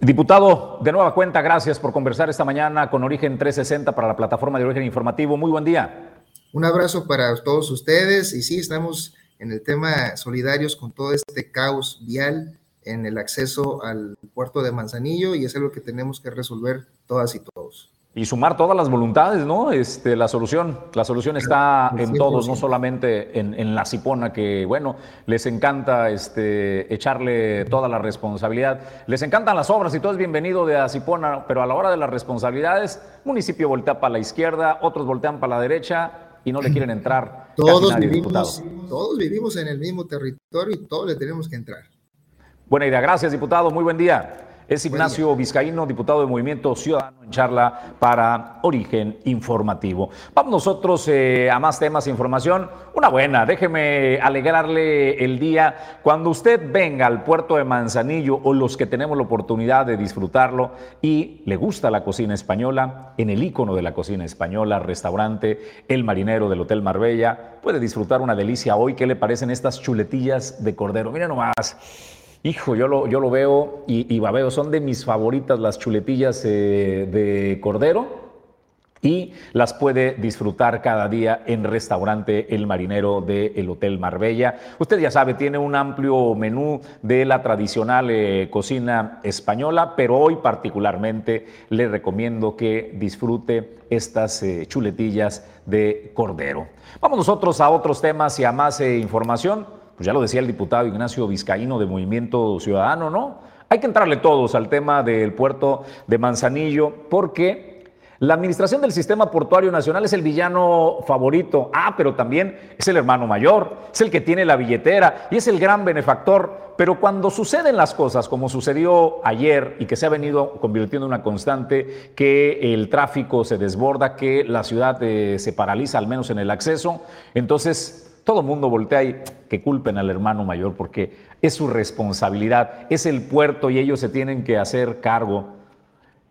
Diputado, de nueva cuenta, gracias por conversar esta mañana con Origen 360 para la plataforma de Origen Informativo. Muy buen día. Un abrazo para todos ustedes y sí, estamos en el tema solidarios con todo este caos vial en el acceso al puerto de Manzanillo y es algo que tenemos que resolver todas y todos. Y sumar todas las voluntades, ¿no? Este, la solución, la solución está en todos, no solamente en, la Cipona, que bueno, les encanta este, echarle toda la responsabilidad. Les encantan las obras y todo es bienvenido de Cipona, pero a la hora de las responsabilidades, municipio voltea para la izquierda, otros voltean para la derecha y no le quieren [CLEARS THROAT] entrar. Todos, vivimos, todos vivimos en el mismo territorio y todos le tenemos que entrar. Buena idea. Gracias, diputado. Muy buen día. Es Ignacio Vizcaíno, diputado de Movimiento Ciudadano en charla para Origen Informativo. Vamos nosotros eh, a más temas e información. Una buena, déjeme alegrarle el día. Cuando usted venga al puerto de Manzanillo o los que tenemos la oportunidad de disfrutarlo y le gusta la cocina española, en el icono de la cocina española, restaurante El Marinero del Hotel Marbella, puede disfrutar una delicia hoy. ¿Qué le parecen estas chuletillas de cordero? Mira nomás. Hijo, yo lo, yo lo veo y, y veo, son de mis favoritas las chuletillas eh, de cordero y las puede disfrutar cada día en restaurante El Marinero del Hotel Marbella. Usted ya sabe, tiene un amplio menú de la tradicional eh, cocina española, pero hoy particularmente le recomiendo que disfrute estas eh, chuletillas de cordero. Vamos nosotros a otros temas y a más información. Pues ya lo decía el diputado Ignacio Vizcaíno de Movimiento Ciudadano, ¿no? Hay que entrarle todos al tema del puerto de Manzanillo porque la administración del sistema portuario nacional es el villano favorito. Ah, pero también es el hermano mayor, es el que tiene la billetera y es el gran benefactor. Pero cuando suceden las cosas como sucedió ayer y que se ha venido convirtiendo en una constante, que el tráfico se desborda, que la ciudad eh, se paraliza al menos en el acceso, entonces todo mundo voltea y que culpen al hermano mayor porque es su responsabilidad, es el puerto y ellos se tienen que hacer cargo.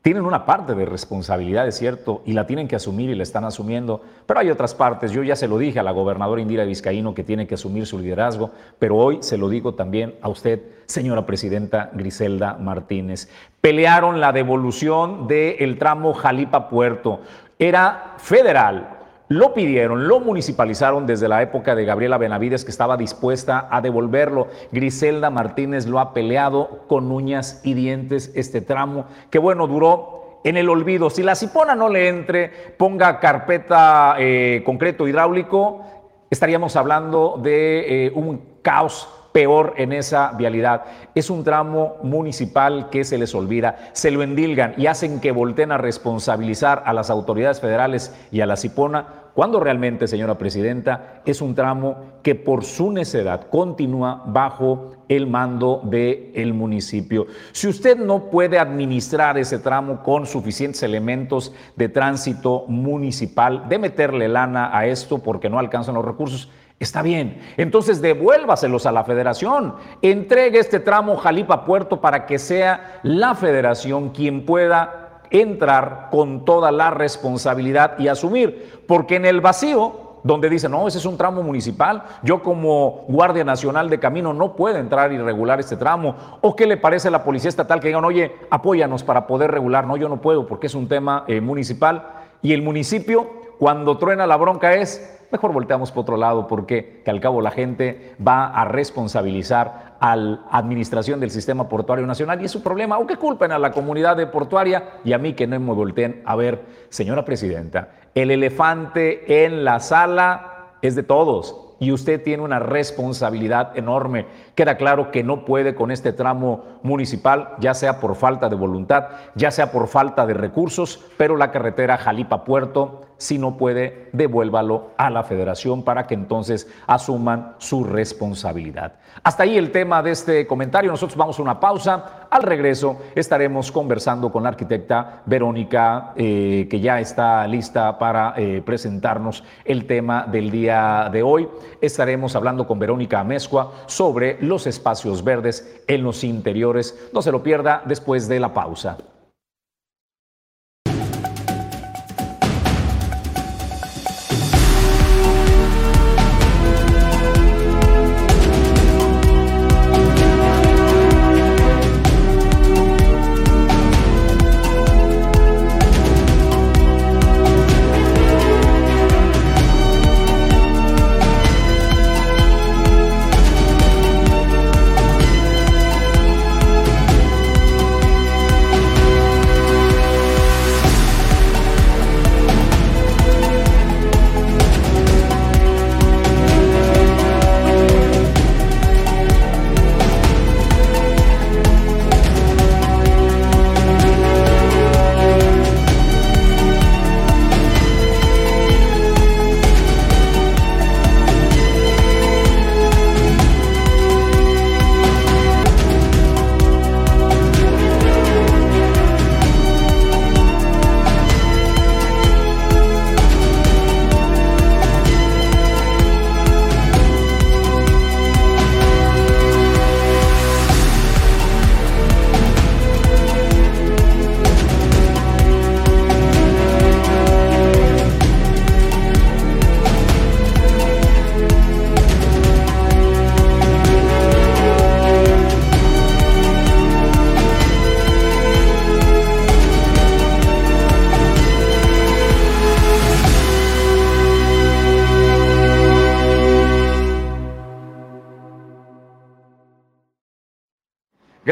Tienen una parte de responsabilidad, es cierto, y la tienen que asumir y la están asumiendo, pero hay otras partes. Yo ya se lo dije a la gobernadora Indira Vizcaíno que tiene que asumir su liderazgo, pero hoy se lo digo también a usted, señora presidenta Griselda Martínez. Pelearon la devolución del tramo Jalipa-Puerto. Era federal, lo pidieron, lo municipalizaron desde la época de Gabriela Benavides, que estaba dispuesta a devolverlo. Griselda Martínez lo ha peleado con uñas y dientes este tramo, que bueno, duró en el olvido. Si la cipona no le entre, ponga carpeta eh, concreto hidráulico, estaríamos hablando de eh, un caos peor en esa vialidad. Es un tramo municipal que se les olvida, se lo endilgan y hacen que volteen a responsabilizar a las autoridades federales y a la Cipona, cuando realmente, señora presidenta, es un tramo que por su necedad continúa bajo el mando del municipio. Si usted no puede administrar ese tramo con suficientes elementos de tránsito municipal, de meterle lana a esto porque no alcanzan los recursos, Está bien, entonces devuélvaselos a la federación, entregue este tramo Jalipa Puerto para que sea la federación quien pueda entrar con toda la responsabilidad y asumir, porque en el vacío, donde dicen, no, ese es un tramo municipal, yo como Guardia Nacional de Camino no puedo entrar y regular este tramo, o qué le parece a la Policía Estatal que digan, oye, apóyanos para poder regular, no, yo no puedo porque es un tema eh, municipal, y el municipio, cuando truena la bronca es mejor volteamos por otro lado porque que al cabo la gente va a responsabilizar a la administración del sistema portuario nacional y es su problema, o culpen a la comunidad de portuaria y a mí que no me volteen a ver, señora presidenta, el elefante en la sala es de todos y usted tiene una responsabilidad enorme. Queda claro que no puede con este tramo municipal, ya sea por falta de voluntad, ya sea por falta de recursos, pero la carretera Jalipa Puerto si no puede, devuélvalo a la federación para que entonces asuman su responsabilidad. Hasta ahí el tema de este comentario. Nosotros vamos a una pausa. Al regreso estaremos conversando con la arquitecta Verónica, eh, que ya está lista para eh, presentarnos el tema del día de hoy. Estaremos hablando con Verónica Amezcua sobre los espacios verdes en los interiores. No se lo pierda después de la pausa.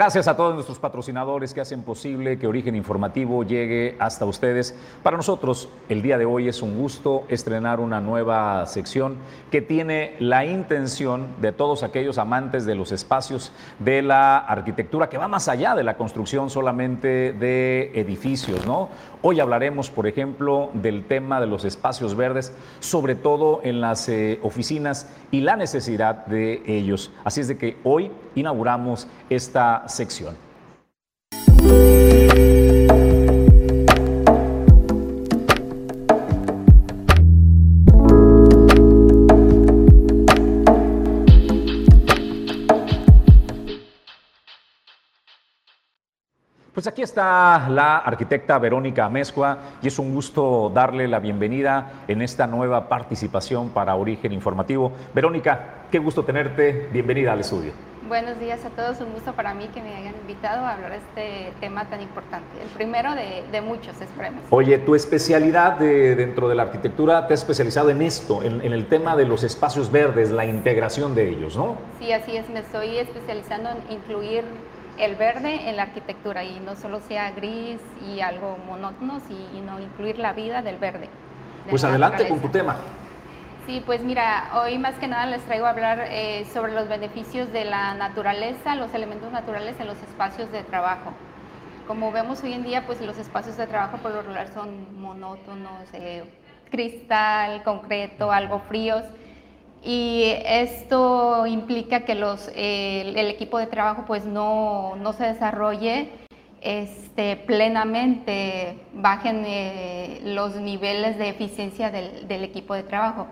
Gracias a todos nuestros patrocinadores que hacen posible que Origen Informativo llegue hasta ustedes. Para nosotros, el día de hoy es un gusto estrenar una nueva sección que tiene la intención de todos aquellos amantes de los espacios de la arquitectura, que va más allá de la construcción solamente de edificios. Hoy hablaremos, por ejemplo, del tema de los espacios verdes, sobre todo en las eh, oficinas y la necesidad de ellos. Así es de que hoy inauguramos esta. Pues aquí está la arquitecta Verónica Amezcua y es un gusto darle la bienvenida en esta nueva participación para Origen Informativo. Verónica, qué gusto tenerte, bienvenida al estudio. Buenos días a todos, un gusto para mí que me hayan invitado a hablar de este tema tan importante, el primero de, muchos, esperemos. Oye, tu especialidad dentro de la arquitectura te has especializado en esto, en, en, el tema de los espacios verdes, la integración de ellos, ¿no? Sí, así es, me estoy especializando en incluir el verde en la arquitectura y no solo sea gris y algo monótono, sino incluir la vida del verde. pues adelante con tu tema. Sí, pues mira, hoy más que nada les traigo a hablar eh, sobre los beneficios de la naturaleza, los elementos naturales en los espacios de trabajo. Como vemos hoy en día, pues los espacios de trabajo por lo regular son monótonos, eh, cristal, concreto, algo fríos y esto implica que los, el equipo de trabajo pues no, no se desarrolle este, plenamente, bajen eh, los niveles de eficiencia del equipo de trabajo.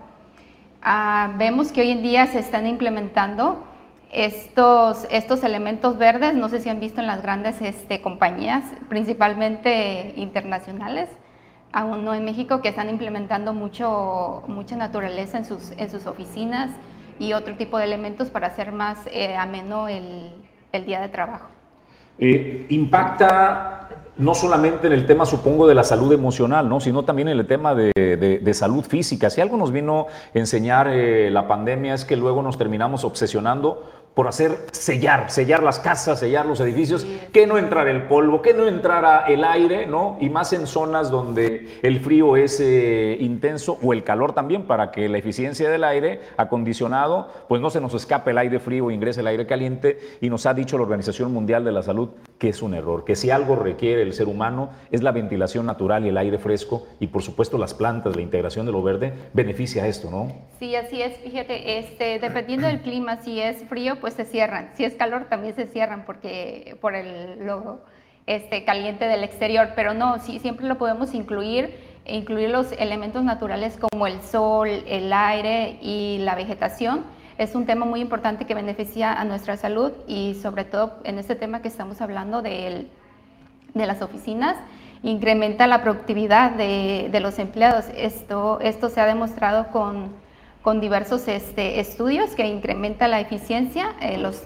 Ah, vemos que hoy en día se están implementando estos, estos elementos verdes, no sé si han visto en las grandes este, compañías, principalmente internacionales, aún no en México, que están implementando mucho, mucha naturaleza en sus, en sus oficinas y otro tipo de elementos para hacer más eh, ameno el, el, día de trabajo. Eh, impacta no solamente en el tema, supongo, de la salud emocional, ¿no? sino también en el tema de, salud física. Si algo nos vino a enseñar eh, la pandemia es que luego nos terminamos obsesionando por hacer sellar, sellar las casas, sellar los edificios, que no entrara el polvo, que no entrara el aire, ¿no? Y más en zonas donde el frío es eh, intenso o el calor también, para que la eficiencia del aire acondicionado, pues no se nos escape el aire frío, ingrese el aire caliente. Y nos ha dicho la Organización Mundial de la Salud que es un error, que si algo requiere el ser humano es la ventilación natural y el aire fresco, y por supuesto las plantas, la integración de lo verde, beneficia esto, ¿no? Sí, así es. Fíjate, este, dependiendo del clima, si es frío, pues se cierran. Si es calor, también se cierran porque por el logo este, caliente del exterior. Pero no, sí, siempre lo podemos incluir, incluir los elementos naturales como el sol, el aire y la vegetación. Es un tema muy importante que beneficia a nuestra salud y sobre todo en este tema que estamos hablando de, de las oficinas, incrementa la productividad de, de los empleados. Esto, esto se ha demostrado con con diversos este, estudios que incrementa la eficiencia. Eh, los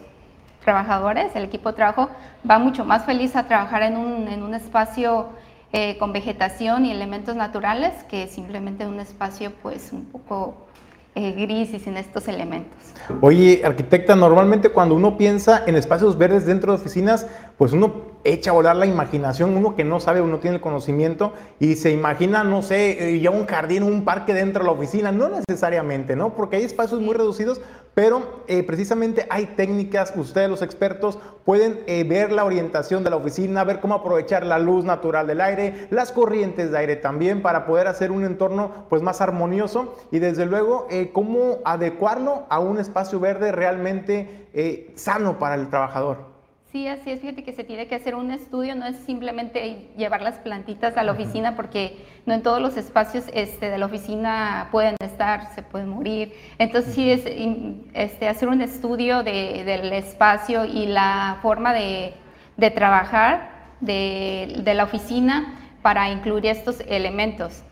trabajadores, el equipo de trabajo va mucho más feliz a trabajar en un, en un espacio eh, con vegetación y elementos naturales que simplemente un espacio pues un poco eh, gris y sin estos elementos. Oye, arquitecta, normalmente cuando uno piensa en espacios verdes dentro de oficinas, pues uno echa a volar la imaginación, uno que no sabe, uno tiene el conocimiento y se imagina, no sé, eh, ya un jardín, un parque dentro de la oficina, no necesariamente, ¿no? Porque hay espacios muy reducidos, pero eh, precisamente hay técnicas, ustedes los expertos pueden eh, ver la orientación de la oficina, ver cómo aprovechar la luz natural del aire, las corrientes de aire también para poder hacer un entorno pues más armonioso y desde luego cómo adecuarlo a un espacio verde realmente sano para el trabajador. Sí, así es. Fíjate que se tiene que hacer un estudio, no es simplemente llevar las plantitas a la oficina, porque no en todos los espacios este, de la oficina pueden estar, se pueden morir. Entonces, sí es este, hacer un estudio del espacio y la forma de, trabajar de, de la oficina para incluir estos elementos.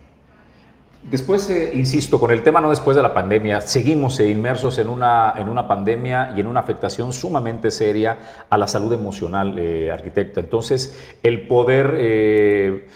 Después, eh, insisto, con el tema no después de la pandemia, seguimos eh, inmersos en una, en una pandemia y en una afectación sumamente seria a la salud emocional, eh, arquitecta. Entonces, el poder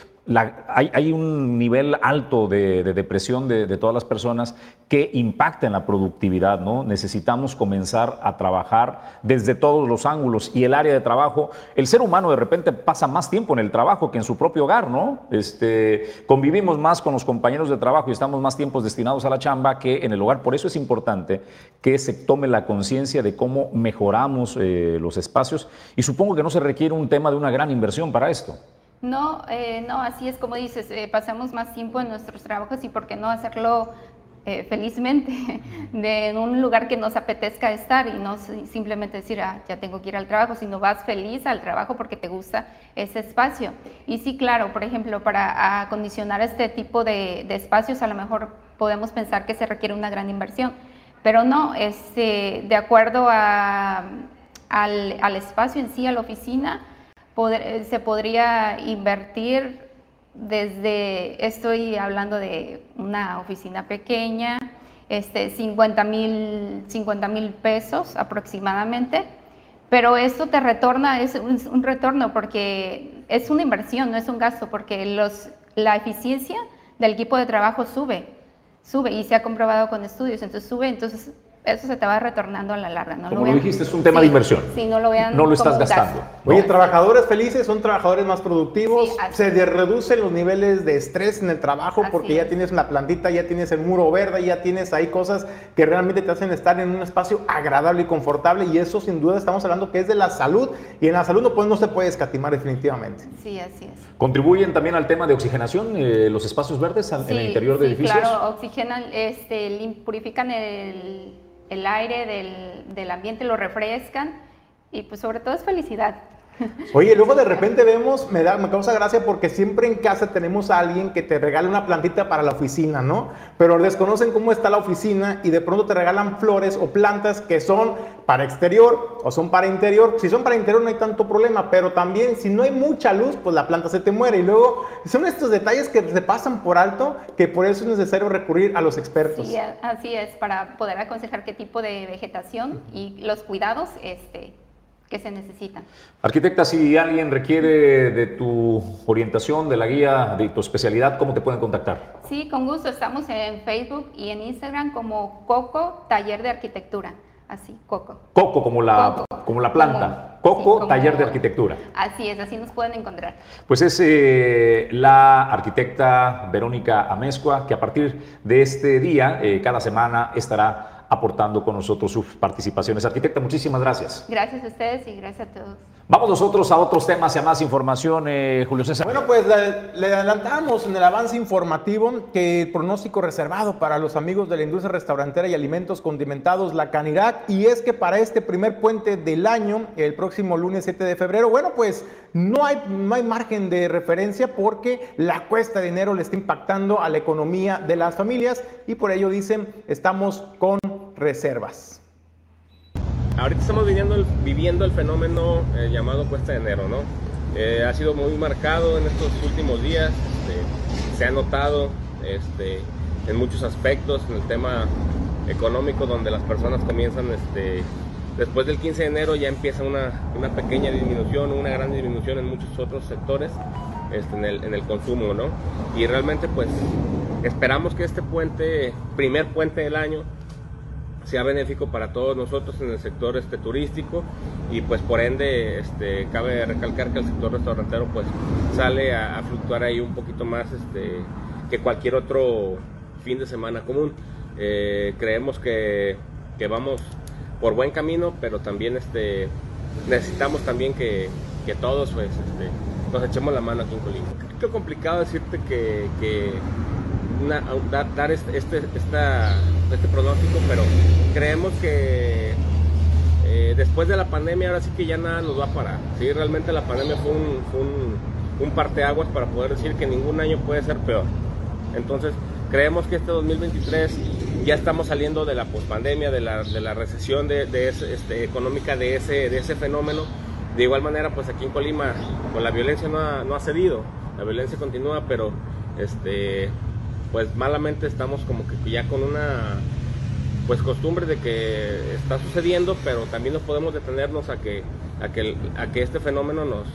hay, un nivel alto de, depresión de, todas las personas que impacta en la productividad, ¿no? Necesitamos comenzar a trabajar desde todos los ángulos y el área de trabajo, el ser humano de repente pasa más tiempo en el trabajo que en su propio hogar, ¿no? Este, convivimos más con los compañeros de trabajo y estamos más tiempos destinados a la chamba que en el hogar. Por eso es importante que se tome la conciencia de cómo mejoramos eh, los espacios y supongo que no se requiere un tema de una gran inversión para esto. No, eh, no, así es como dices, eh, pasamos más tiempo en nuestros trabajos y por qué no hacerlo eh, felizmente [LAUGHS] de, en un lugar que nos apetezca estar y no simplemente decir, ah, ya tengo que ir al trabajo, sino vas feliz al trabajo porque te gusta ese espacio. Y sí, claro, por ejemplo, para acondicionar este tipo de, espacios a lo mejor podemos pensar que se requiere una gran inversión, pero no, este, de acuerdo a, al, al espacio en sí, a la oficina, eh, se podría invertir desde, estoy hablando de una oficina pequeña, este, 50 mil pesos aproximadamente, pero esto te retorna, es un, retorno porque es una inversión, no es un gasto, porque los, la eficiencia del equipo de trabajo sube, sube y se ha comprobado con estudios, entonces sube, entonces eso se te va retornando a la larga. No Como lo, dijiste, es un tema de inversión. Sí, no lo vean. No lo estás gastando. Oye, trabajadores felices son trabajadores más productivos. se reducen los niveles de estrés en el trabajo porque ya tienes una plantita, ya tienes el muro verde, ya tienes ahí cosas que realmente te hacen estar en un espacio agradable y confortable. Y eso, sin duda, estamos hablando que es de la salud. Y en la salud no, pues, no se puede escatimar definitivamente. Sí, así es. ¿Contribuyen también al tema de oxigenación eh, los espacios verdes en el interior de edificios? Claro, oxigenan, este, purifican el el aire del, del ambiente lo refrescan y pues sobre todo es felicidad. Oye, luego de repente vemos, me, da, me causa gracia porque siempre en casa tenemos a alguien que te regala una plantita para la oficina, ¿no? Pero desconocen cómo está la oficina y de pronto te regalan flores o plantas que son para exterior o son para interior. Si son para interior no hay tanto problema, pero también si no hay mucha luz, pues la planta se te muere. Y luego son estos detalles que se pasan por alto que por eso es necesario recurrir a los expertos. Sí, así es, para poder aconsejar qué tipo de vegetación y los cuidados este, que se necesitan. Arquitecta, si alguien requiere de tu orientación, de la guía, de tu especialidad, ¿cómo te pueden contactar? Sí, con gusto. Estamos en Facebook y en Instagram como Coco Taller de Arquitectura. Así, Coco. Coco, como la, Como la planta. Coco, taller de arquitectura. Así es, así nos pueden encontrar. Pues es eh, la arquitecta Verónica Amezcua, que a partir de este día, eh, cada semana, estará aportando con nosotros sus participaciones. Arquitecta, muchísimas gracias. Gracias a ustedes y gracias a todos. Vamos nosotros a otros temas y a más información, eh, Julio César. Bueno, pues le, adelantamos en el avance informativo que el pronóstico reservado para los amigos de la industria restaurantera y alimentos condimentados, la Canirac, y es que para este primer puente del año, el próximo lunes 7 de febrero, bueno, pues no hay, no hay margen de referencia porque la cuesta de dinero le está impactando a la economía de las familias y por ello dicen, estamos con reservas. Ahorita estamos viviendo el, viviendo el fenómeno eh, llamado cuesta de enero, ¿no? Eh, ha sido muy marcado en estos últimos días, este, se ha notado este, en muchos aspectos en el tema económico donde las personas comienzan, este, después del 15 de enero ya empieza una, una pequeña disminución, una gran disminución en muchos otros sectores este, en, el, en el consumo, ¿no? Y realmente pues esperamos que este puente, primer puente del año, sea benéfico para todos nosotros en el sector este, turístico y pues por ende este, cabe recalcar que el sector restaurantero pues sale a, fluctuar ahí un poquito más este, que cualquier otro fin de semana común. Eh, creemos que, que, vamos por buen camino, pero también este, necesitamos también que, que todos pues, este, nos echemos la mano aquí en Colima. Qué complicado decirte que, que dar, este, este, este pronóstico, pero creemos que eh, después de la pandemia ahora sí que ya nada nos va a parar. ¿sí? Realmente la pandemia fue un, fue un, un parteaguas para poder decir que ningún año puede ser peor. Entonces creemos que este 2023 ya estamos saliendo de la pospandemia, de la, de la recesión de, de este, económica de ese, de ese fenómeno. De igual manera, pues aquí en Colima, con la violencia no ha, no ha cedido, la violencia continúa, pero este, pues malamente estamos como que ya con una pues costumbre de que está sucediendo, pero también nos podemos detenernos a que, a que, a que este fenómeno nos,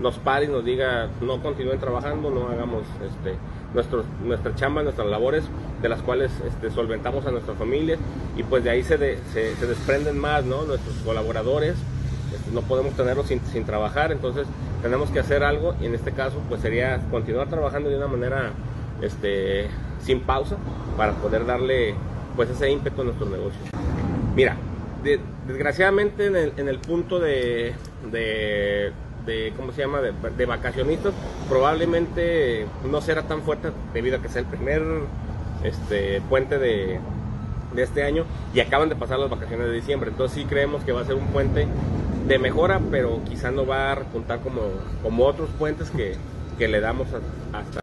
nos pare y nos diga no continúen trabajando, no hagamos este, nuestros, nuestra chamba, nuestras labores, de las cuales este, solventamos a nuestras familias y pues de ahí se, se, desprenden más ¿no? nuestros colaboradores, este, no podemos tenerlos sin, sin trabajar, entonces tenemos que hacer algo y en este caso pues sería continuar trabajando de una manera este, sin pausa para poder darle pues ese ímpetu a nuestros negocios. Mira, desgraciadamente en el, punto de, de, de, ¿cómo se llama?, de, vacacionistas, probablemente no será tan fuerte debido a que es el primer este, puente de, de este año y acaban de pasar las vacaciones de diciembre. Entonces sí creemos que va a ser un puente de mejora, pero quizá no va a repuntar como, como otros puentes que le damos hasta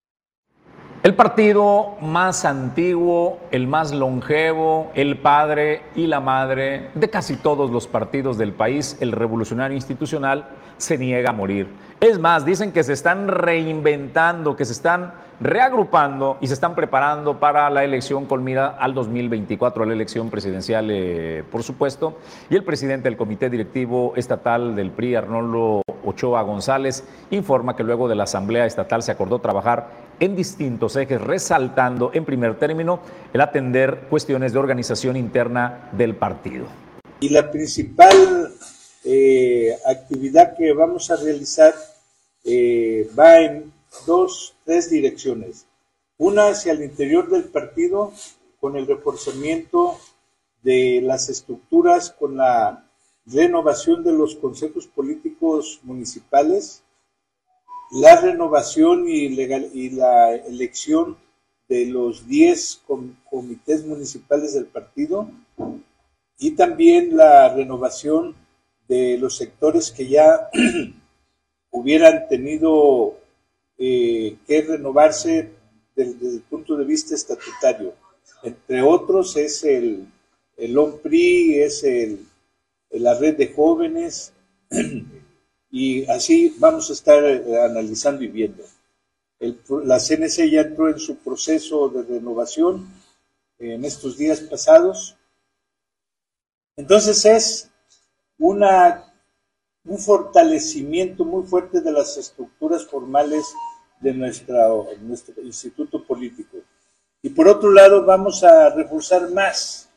el partido más antiguo, el más longevo, el padre y la madre de casi todos los partidos del país, el revolucionario institucional, se niega a morir. Es más, dicen que se están reinventando, que se están reagrupando y se están preparando para la elección con mira al 2024, la elección presidencial, eh, por supuesto. Y el presidente del Comité Directivo Estatal del PRI, Arnoldo Ochoa González, informa que luego de la Asamblea Estatal se acordó trabajar en distintos ejes, resaltando en primer término el atender cuestiones de organización interna del partido. Y la principal eh, actividad que vamos a realizar eh, va en dos, tres direcciones. Una hacia el interior del partido con el reforzamiento de las estructuras, con la renovación de los consejos políticos municipales, la renovación y, legal, y la elección de los 10 comités municipales del partido y también la renovación de los sectores que ya [CLEARS THROAT] hubieran tenido eh, que renovarse desde, el punto de vista estatutario. Entre otros es el, el OMPRI, es el, la red de jóvenes, [CLEARS THROAT] y así vamos a estar eh, analizando y viendo. la CNC ya entró en su proceso de renovación en estos días pasados. Entonces es una, un fortalecimiento muy fuerte de las estructuras formales de nuestro instituto político. Y por otro lado vamos a reforzar más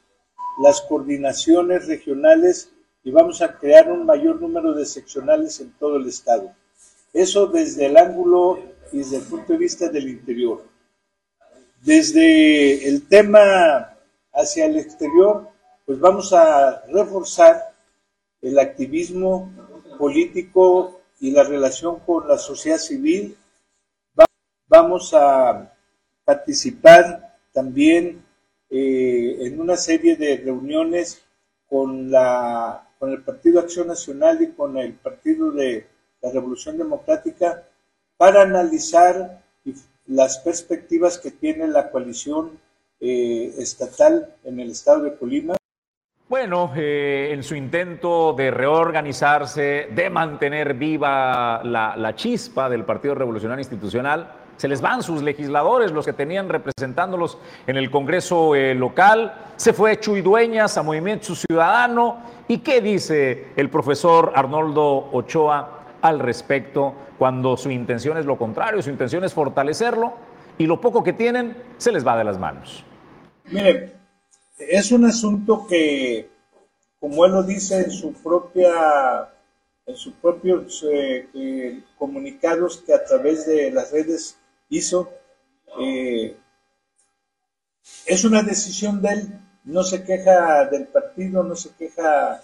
las coordinaciones regionales y vamos a crear un mayor número de seccionales en todo el estado. Eso desde el ángulo y desde el punto de vista del interior. Desde el tema hacia el exterior, pues vamos a reforzar el activismo político y la relación con la sociedad civil. Vamos a participar también eh, en una serie de reuniones con, la, con el Partido Acción Nacional y con el Partido de la Revolución Democrática para analizar las perspectivas que tiene la coalición eh, estatal en el estado de Colima. Bueno, eh, en su intento de reorganizarse, de mantener viva la, la chispa del Partido Revolucionario Institucional, se les van sus legisladores, los que tenían representándolos en el Congreso eh, local. Se fue Chuy Dueñas a Movimiento Ciudadano. ¿Y qué dice el profesor Arnoldo Ochoa al respecto cuando su intención es lo contrario, su intención es fortalecerlo y lo poco que tienen se les va de las manos? Mire, es un asunto que, como él lo dice en su propia en sus propios eh, eh, comunicados que a través de las redes hizo. Eh, es una decisión de él, no se queja del partido, no se queja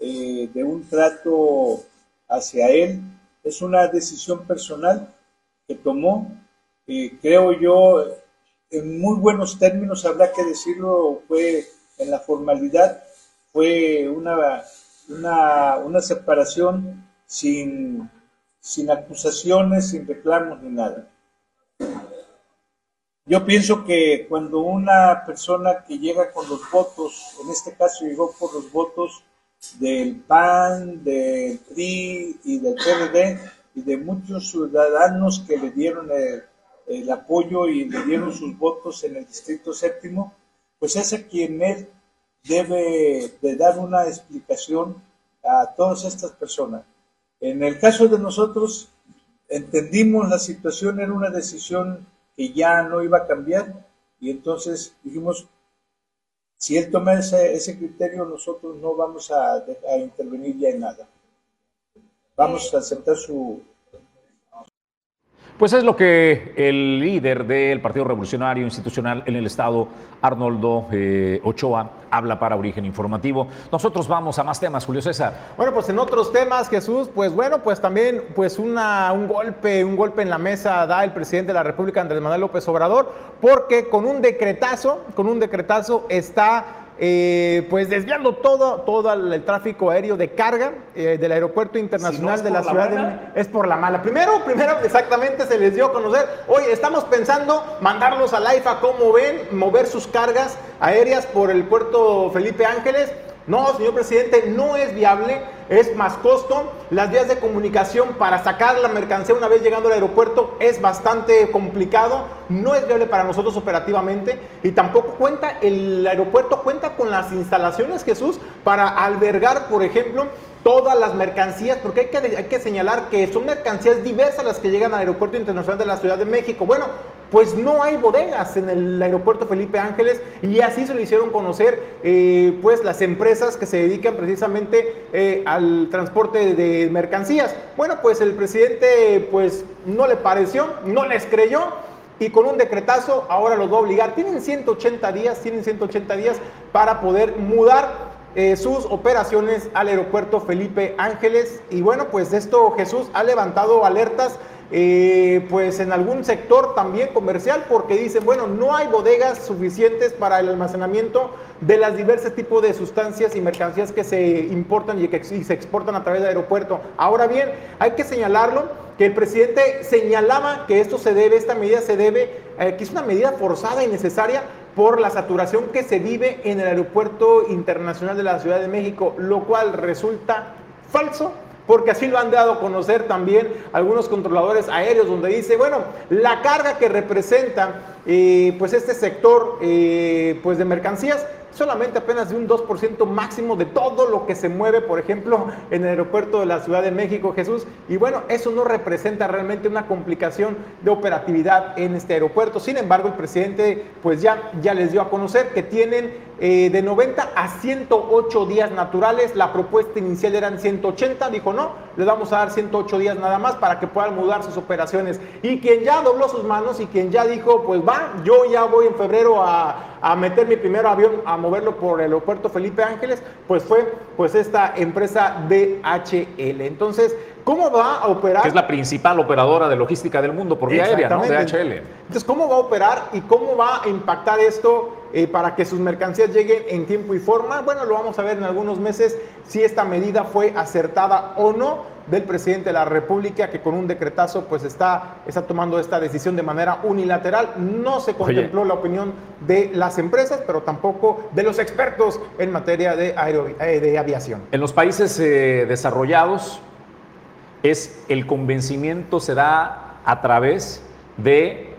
eh, de un trato hacia él, es una decisión personal que tomó, eh, creo yo, en muy buenos términos, habrá que decirlo, fue en la formalidad, fue una, una, una separación sin, sin acusaciones, sin reclamos ni nada. Yo pienso que cuando una persona que llega con los votos, en este caso llegó por los votos del PAN, del PRI y del PRD y de muchos ciudadanos que le dieron el, apoyo y le dieron sus votos en el distrito séptimo, pues es a quien él debe de dar una explicación a todas estas personas. En el caso de nosotros, entendimos la situación, era una decisión que ya no iba a cambiar y entonces dijimos, si él toma ese, ese criterio, nosotros no vamos a, a intervenir ya en nada. Vamos a aceptar su, pues es lo que el líder del Partido Revolucionario Institucional en el Estado, Arnoldo eh, Ochoa, habla para Origen Informativo. Nosotros vamos a más temas, Julio César. Bueno, pues en otros temas, Jesús, pues bueno, pues también pues una, un golpe, un golpe en la mesa da el presidente de la República, Andrés Manuel López Obrador, porque con un decretazo, con un decretazo está eh, pues desviando todo, todo el tráfico aéreo de carga eh, del aeropuerto internacional de la, ciudad de es por la mala. Primero, primero exactamente se les dio a conocer, oye, estamos pensando mandarlos al AIFA, ¿cómo ven? Mover sus cargas aéreas por el puerto Felipe Ángeles no, señor presidente, no es viable, es más costo. Las vías de comunicación para sacar la mercancía una vez llegando al aeropuerto es bastante complicado, no es viable para nosotros operativamente y tampoco cuenta, el aeropuerto cuenta con las instalaciones, Jesús, para albergar, por ejemplo, todas las mercancías, porque hay que, hay que señalar que son mercancías diversas las que llegan al Aeropuerto Internacional de la Ciudad de México. Bueno, pues no hay bodegas en el aeropuerto Felipe Ángeles y así se lo hicieron conocer eh, pues las empresas que se dedican precisamente eh, al transporte de mercancías. Bueno, pues el presidente pues no le pareció, no les creyó y con un decretazo ahora los va a obligar. Tienen 180 días, tienen 180 días para poder mudar eh, sus operaciones al aeropuerto Felipe Ángeles. Y bueno, pues esto Jesús ha levantado alertas. Eh, pues en algún sector también comercial porque dicen, bueno, no hay bodegas suficientes para el almacenamiento de las diversos tipos de sustancias y mercancías que se importan y que se exportan a través del aeropuerto. Ahora bien, hay que señalarlo que el presidente señalaba que esto se debe, esta medida se debe, que es una medida forzada y necesaria por la saturación que se vive en el Aeropuerto Internacional de la Ciudad de México, lo cual resulta falso porque así lo han dado a conocer también algunos controladores aéreos, donde dice, bueno, la carga que representa eh, pues este sector eh, pues de mercancías solamente apenas de un 2% máximo de todo lo que se mueve, por ejemplo, en el aeropuerto de la Ciudad de México, Jesús. Y bueno, eso no representa realmente una complicación de operatividad en este aeropuerto. Sin embargo, el presidente pues ya, ya les dio a conocer que tienen eh, de 90 a 108 días naturales. La propuesta inicial eran 180, dijo no, le vamos a dar 108 días nada más para que puedan mudar sus operaciones. Y quien ya dobló sus manos y quien ya dijo, pues va, yo ya voy en febrero a, a meter mi primer avión, a moverlo por el aeropuerto Felipe Ángeles, pues fue pues esta empresa DHL. Entonces, ¿Cómo va a operar? Que es la principal operadora de logística del mundo por vía aérea, ¿no? DHL. Entonces, ¿cómo va a operar y cómo va a impactar esto eh, para que sus mercancías lleguen en tiempo y forma? Bueno, lo vamos a ver en algunos meses si esta medida fue acertada o no del presidente de la República, que con un decretazo pues está, está tomando esta decisión de manera unilateral. No se contempló la opinión de las empresas, pero tampoco de los expertos en materia de, eh, de aviación. En los países eh, desarrollados, es el convencimiento se da a través de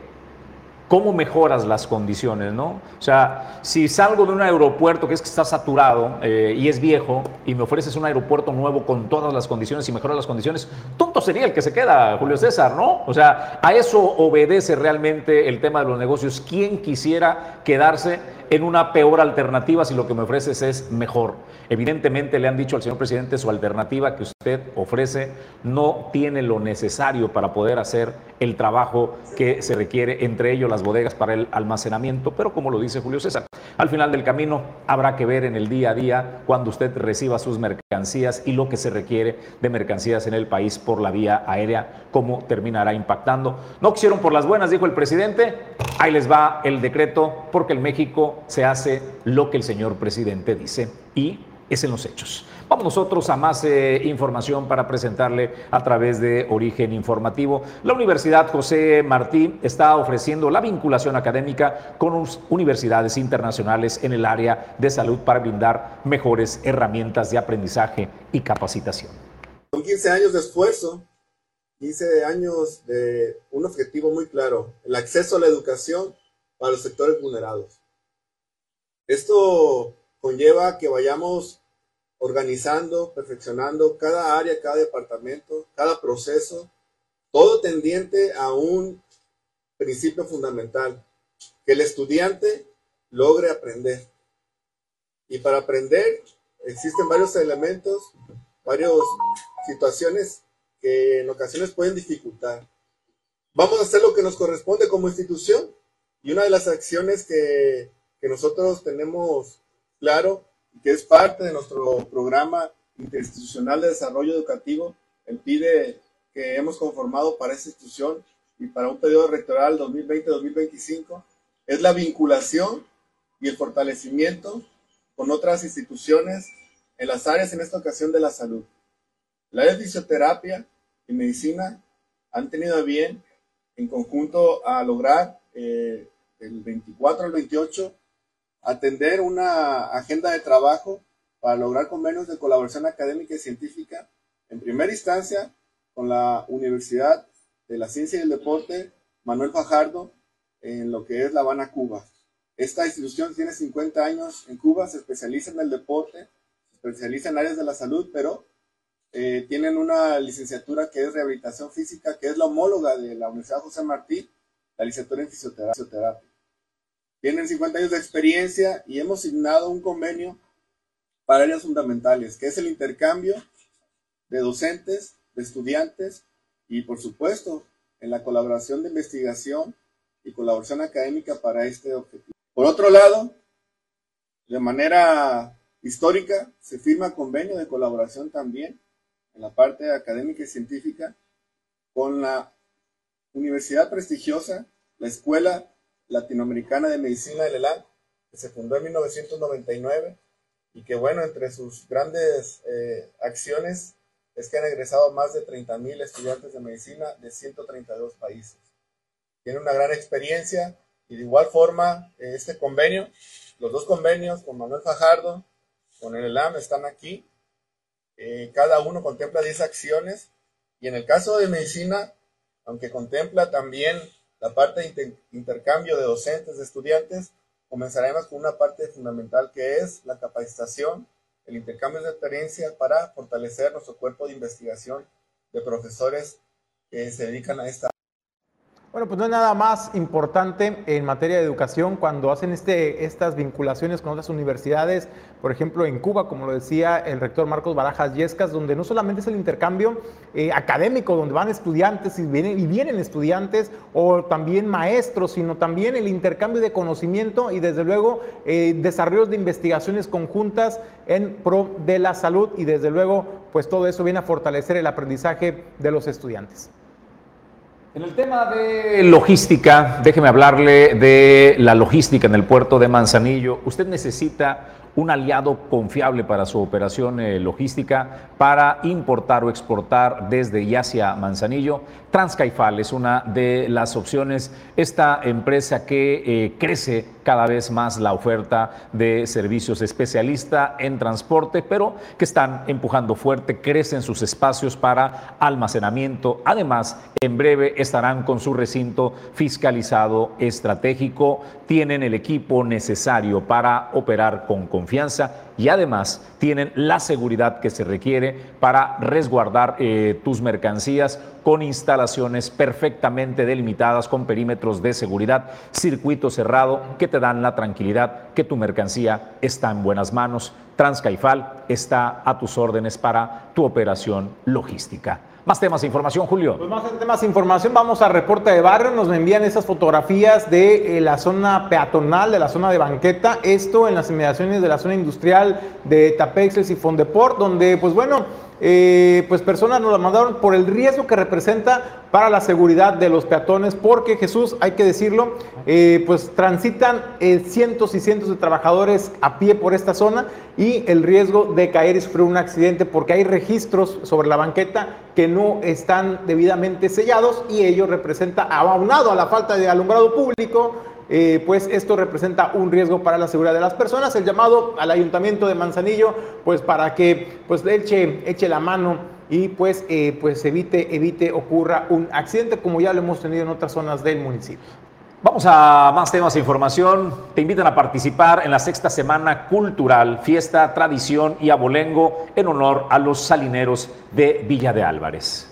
cómo mejoras las condiciones, ¿no? O sea, si salgo de un aeropuerto que es que está saturado eh, y es viejo y me ofreces un aeropuerto nuevo con todas las condiciones y mejoras las condiciones, tonto sería el que se queda, Julio César, ¿no? O sea, a eso obedece realmente el tema de los negocios. ¿Quién quisiera quedarse en una peor alternativa si lo que me ofreces es mejor? Evidentemente le han dicho al señor presidente su alternativa que usted ofrece no tiene lo necesario para poder hacer el trabajo que se requiere, entre ellos las bodegas para el almacenamiento, pero como lo dice Julio César, al final del camino habrá que ver en el día a día cuando usted reciba sus mercancías y lo que se requiere de mercancías en el país por la vía aérea, cómo terminará impactando. No quisieron por las buenas, dijo el presidente, ahí les va el decreto porque en México se hace lo que el señor presidente dice y es en los hechos. Vamos nosotros a más eh, información para presentarle a través de Origen Informativo. La Universidad José Martí está ofreciendo la vinculación académica con universidades internacionales en el área de salud para brindar mejores herramientas de aprendizaje y capacitación. Son 15 años de esfuerzo, 15 años de un objetivo muy claro, el acceso a la educación para los sectores vulnerados. Esto conlleva que vayamos organizando, perfeccionando cada área, cada departamento, cada proceso, todo tendiente a un principio fundamental, que el estudiante logre aprender. Y para aprender existen varios elementos, varias situaciones que en ocasiones pueden dificultar. Vamos a hacer lo que nos corresponde como institución y una de las acciones que, que nosotros tenemos claro que es parte de nuestro programa interinstitucional de desarrollo educativo, el PIDE que hemos conformado para esta institución y para un periodo rectoral 2020-2025, es la vinculación y el fortalecimiento con otras instituciones en las áreas, en esta ocasión, de la salud. La área de fisioterapia y medicina han tenido bien, en conjunto, a lograr eh, el 24 al 28 atender una agenda de trabajo para lograr convenios de colaboración académica y científica, en primera instancia con la Universidad de la Ciencia y el Deporte Manuel Fajardo, en lo que es La Habana, Cuba. Esta institución tiene 50 años en Cuba, se especializa en el deporte, se especializa en áreas de la salud, pero eh, tienen una licenciatura que es rehabilitación física, que es la homóloga de la Universidad José Martí, la licenciatura en fisioterapia. Tienen 50 años de experiencia y hemos signado un convenio para áreas fundamentales, que es el intercambio de docentes, de estudiantes y, por supuesto, en la colaboración de investigación y colaboración académica para este objetivo. Por otro lado, de manera histórica, se firma convenio de colaboración también en la parte académica y científica con la universidad prestigiosa, la Escuela Latinoamericana de Medicina del ELAN, que se fundó en 1999 y que, bueno, entre sus grandes eh, acciones es que han egresado más de 30.000 estudiantes de medicina de 132 países. Tiene una gran experiencia y de igual forma este convenio, los dos convenios con Manuel Fajardo, con el ELAM están aquí. Eh, cada uno contempla 10 acciones y en el caso de medicina, aunque contempla también la parte de intercambio de docentes, de estudiantes, comenzaremos con una parte fundamental que es la capacitación, el intercambio de experiencia para fortalecer nuestro cuerpo de investigación de profesores que se dedican a esta Bueno, pues no es nada más importante en materia de educación cuando hacen este, estas vinculaciones con otras universidades, por ejemplo en Cuba, como lo decía el rector Marcos Barajas Yescas, donde no solamente es el intercambio eh, académico, donde van estudiantes y vienen, y vienen estudiantes o también maestros, sino también el intercambio de conocimiento y desde luego eh, desarrollos de investigaciones conjuntas en pro de la salud y desde luego pues todo eso viene a fortalecer el aprendizaje de los estudiantes. En el tema de logística, déjeme hablarle de la logística en el puerto de Manzanillo. Usted necesita un aliado confiable para su operación eh, logística para importar o exportar desde y hacia Manzanillo. Transcaifal es una de las opciones. Esta empresa que eh, crece cada vez más la oferta de servicios especialista en transporte, pero que están empujando fuerte, crecen sus espacios para almacenamiento. Además, en breve estarán con su recinto fiscalizado estratégico, tienen el equipo necesario para operar con confianza y además tienen la seguridad que se requiere para resguardar eh, tus mercancías con instalaciones perfectamente delimitadas con perímetros de seguridad, circuito cerrado que te dan la tranquilidad que tu mercancía está en buenas manos. Transcaifal está a tus órdenes para tu operación logística. Más temas de información, Julio. Pues más temas de información, vamos a reporte de barrio. Nos envían esas fotografías de eh, la zona peatonal, de la zona de banqueta. Esto en las inmediaciones de la zona industrial de Tapexes y Fondeport, donde, pues bueno, eh, pues personas nos la mandaron por el riesgo que representa para la seguridad de los peatones, porque Jesús, hay que decirlo, eh, pues transitan eh, cientos y cientos de trabajadores a pie por esta zona y el riesgo de caer y sufrir un accidente porque hay registros sobre la banqueta que no están debidamente sellados y ello representa, aunado a la falta de alumbrado público, eh, pues esto representa un riesgo para la seguridad de las personas. El llamado al ayuntamiento de Manzanillo, pues para que pues eche, eche la mano y pues, eh, pues evite, evite ocurra un accidente como ya lo hemos tenido en otras zonas del municipio. Vamos a más temas de información. Te invitan a participar en la sexta semana cultural, fiesta, tradición y abolengo en honor a los salineros de Villa de Álvarez.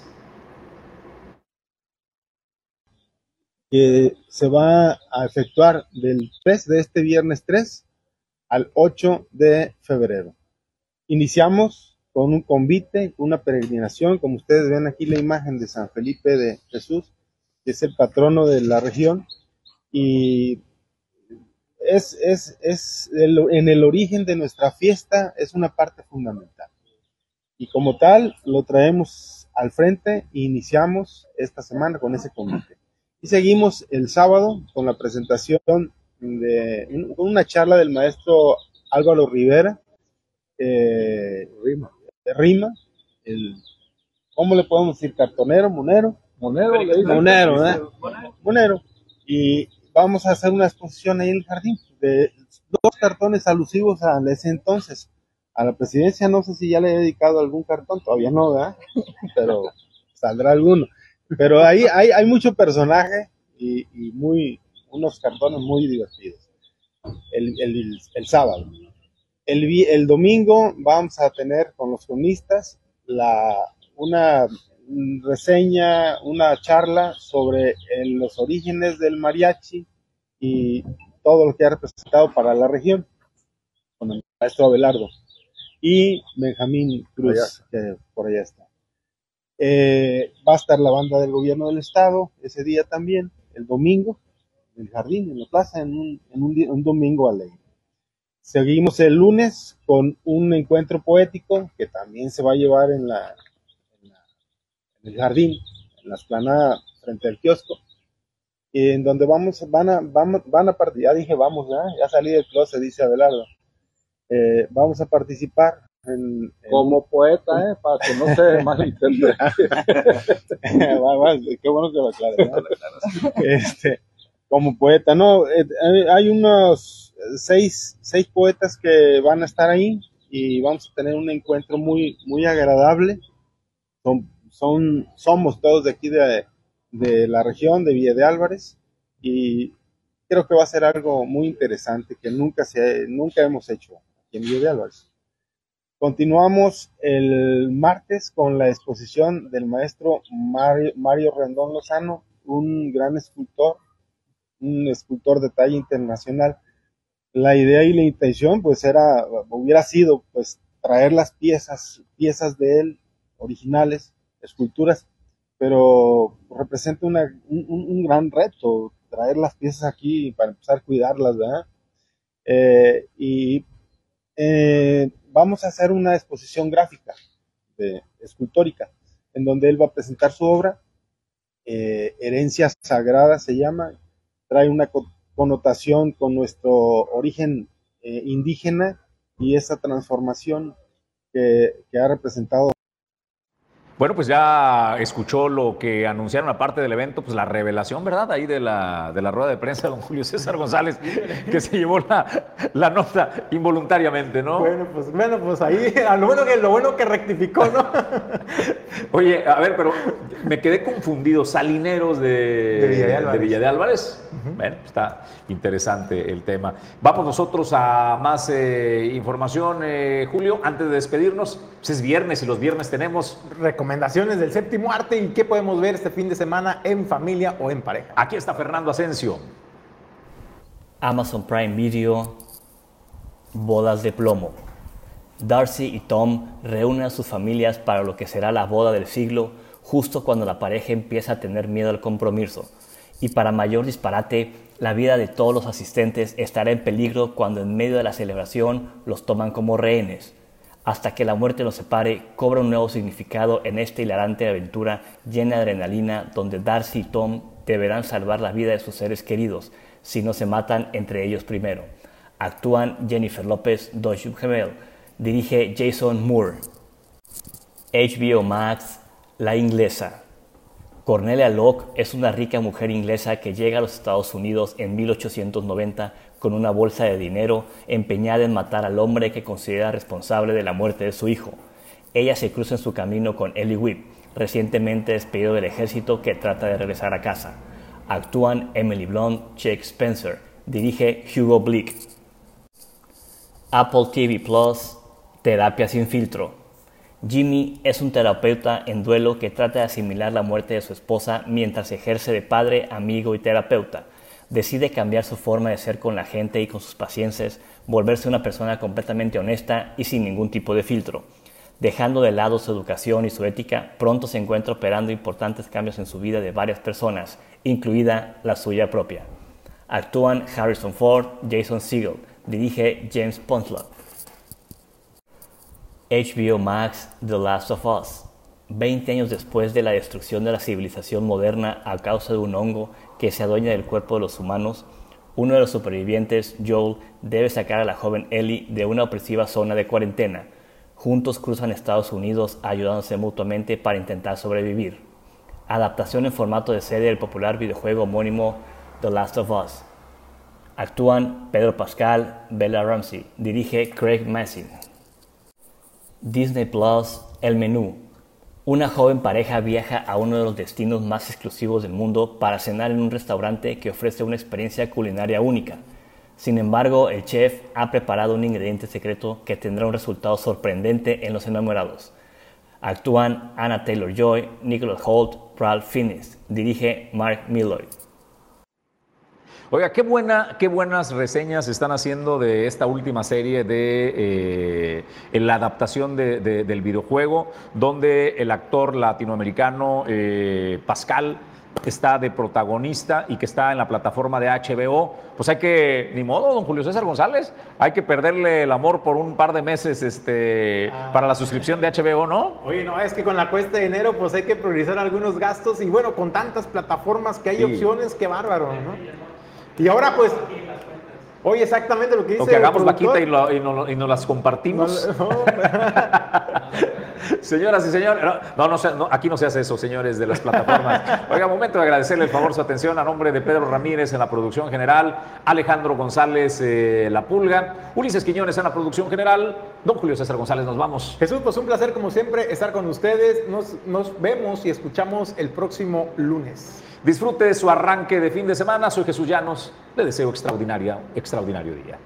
Que se va a efectuar del 3 de este viernes 3 al 8 de febrero. Iniciamos con un convite, una peregrinación, como ustedes ven aquí la imagen de San Felipe de Jesús, que es el patrono de la región, y es, es, es en el origen de nuestra fiesta, es una parte fundamental. Y como tal, lo traemos al frente e iniciamos esta semana con ese convite. Y seguimos el sábado con la presentación de una charla del maestro Álvaro Rivera, eh, Rima, Rima el, ¿cómo le podemos decir? Cartonero, monero. Monero, monero, ¿eh? Monero. Y vamos a hacer una exposición ahí en el jardín de dos cartones alusivos a ese entonces. A la presidencia no sé si ya le he dedicado algún cartón, todavía no, ¿verdad? Pero saldrá alguno. Pero ahí hay, hay mucho personaje y, muy, unos cartones muy divertidos. El, el, el sábado. El, el, domingo vamos a tener con los cronistas la, una reseña, una charla sobre los orígenes del mariachi y todo lo que ha representado para la región, con el maestro Abelardo y Benjamín Cruz, que por allá está. Eh, va a estar la banda del gobierno del estado ese día también, el domingo, en el jardín, en la plaza, en un, en un, domingo alegre. Seguimos el lunes con un encuentro poético que también se va a llevar en, la, en, el jardín, en la esplanada frente al kiosco, en donde vamos, van a, van, van a partir, ya dije vamos, ya salí del closet, dice Abelardo, eh, vamos a participar como poeta, ¿eh? para que no se [LAUGHS] malentienda. [LAUGHS] Qué bueno que lo aclares. Este, como poeta, no, eh, hay unos seis, seis poetas que van a estar ahí y vamos a tener un encuentro muy, muy agradable. Son, son, somos todos de aquí de, de la región de Villa de Álvarez y creo que va a ser algo muy interesante que nunca, se, nunca hemos hecho aquí en Villa de Álvarez. Continuamos el martes con la exposición del maestro Mario, Rendón Lozano un gran escultor, un escultor de talla internacional. La idea y la intención pues era, hubiera sido pues traer las piezas, piezas de él originales, esculturas, pero representa un, un, gran reto traer las piezas aquí para empezar a cuidarlas, ¿verdad? Eh, y eh, vamos a hacer una exposición gráfica, de, escultórica, en donde él va a presentar su obra, eh, Herencia Sagrada se llama, trae una connotación con nuestro origen indígena y esa transformación que ha representado bueno, pues ya escuchó lo que anunciaron aparte del evento, pues la revelación, ¿verdad? Ahí de la, de la rueda de prensa de don Julio César González, [LAUGHS] que se llevó la, la nota involuntariamente, ¿no? Bueno, pues, bueno, pues ahí, a lo bueno que, lo bueno que rectificó, ¿no? [LAUGHS] Oye, a ver, pero me quedé confundido. Salineros de, de Villa de Álvarez. De Villa de Álvarez. Bueno, está interesante el tema. Vamos nosotros a más eh, información, eh, Julio, antes de despedirnos. Pues es viernes y los viernes tenemos recomendaciones del séptimo arte y qué podemos ver este fin de semana en familia o en pareja. Aquí está Fernando Asensio. Amazon Prime Video, Bodas de Plomo. Darcy y Tom reúnen a sus familias para lo que será la boda del siglo, justo cuando la pareja empieza a tener miedo al compromiso. Y para mayor disparate, la vida de todos los asistentes estará en peligro cuando en medio de la celebración los toman como rehenes hasta que la muerte los separe, cobra un nuevo significado en esta hilarante aventura llena de adrenalina donde Darcy y Tom deberán salvar la vida de sus seres queridos si no se matan entre ellos primero. Actúan Jennifer López, Dodge Gemel, dirige Jason Moore. HBO Max, La Inglesa. Cornelia Locke es una rica mujer inglesa que llega a los Estados Unidos en 1890 con una bolsa de dinero empeñada en matar al hombre que considera responsable de la muerte de su hijo. Ella se cruza en su camino con Ellie Whip, recientemente despedido del ejército que trata de regresar a casa. Actúan Emily Blunt, Jake Spencer, dirige Hugo Blick. Apple TV Plus, Terapia sin filtro. Jimmy es un terapeuta en duelo que trata de asimilar la muerte de su esposa mientras ejerce de padre, amigo y terapeuta decide cambiar su forma de ser con la gente y con sus pacientes, volverse una persona completamente honesta y sin ningún tipo de filtro. Dejando de lado su educación y su ética, pronto se encuentra operando importantes cambios en su vida de varias personas, incluida la suya propia. Actúan Harrison Ford, Jason Segel, dirige James Ponslot. HBO Max The Last of Us. 20 años después de la destrucción de la civilización moderna a causa de un hongo que se adueña del cuerpo de los humanos, uno de los supervivientes, Joel, debe sacar a la joven Ellie de una opresiva zona de cuarentena. Juntos cruzan Estados Unidos ayudándose mutuamente para intentar sobrevivir. Adaptación en formato de serie del popular videojuego homónimo The Last of Us. Actúan Pedro Pascal, Bella Ramsey. Dirige Craig Massey. Disney Plus, El Menú, una joven pareja viaja a uno de los destinos más exclusivos del mundo para cenar en un restaurante que ofrece una experiencia culinaria única. Sin embargo, el chef ha preparado un ingrediente secreto que tendrá un resultado sorprendente en los enamorados. Actúan Anna Taylor-Joy, Nicholas Holt, Ralph Fiennes. Dirige Mark Milloy. Oiga, qué, buena, qué buenas reseñas están haciendo de esta última serie de eh, la adaptación del videojuego, donde el actor latinoamericano eh, Pascal está de protagonista y que está en la plataforma de HBO, pues hay que, ni modo, don Julio César González, hay que perderle el amor por un par de meses este, Ah. para la suscripción de HBO, ¿no? Oye, no, es que con la cuesta de enero pues hay que priorizar algunos gastos y bueno, con tantas plataformas que hay Sí. opciones, qué bárbaro, ¿no? Y ahora pues, oye, exactamente lo que dice O que hagamos vaquita y, lo- y no- y nos las compartimos. [LAUGHS] Señoras y señores, no, no, aquí no se hace eso, señores de las plataformas. [LAUGHS] Oiga, momento de agradecerle el favor su atención a nombre de Pedro Ramírez en la producción general, Alejandro González eh, La Pulga, Ulises Quiñones en la producción general, don Julio César González, nos vamos. Jesús, pues un placer como siempre estar con ustedes. Nos, nos vemos y escuchamos el próximo lunes. Disfrute su arranque de fin de semana, soy Jesús Llanos, le deseo extraordinaria, extraordinario día.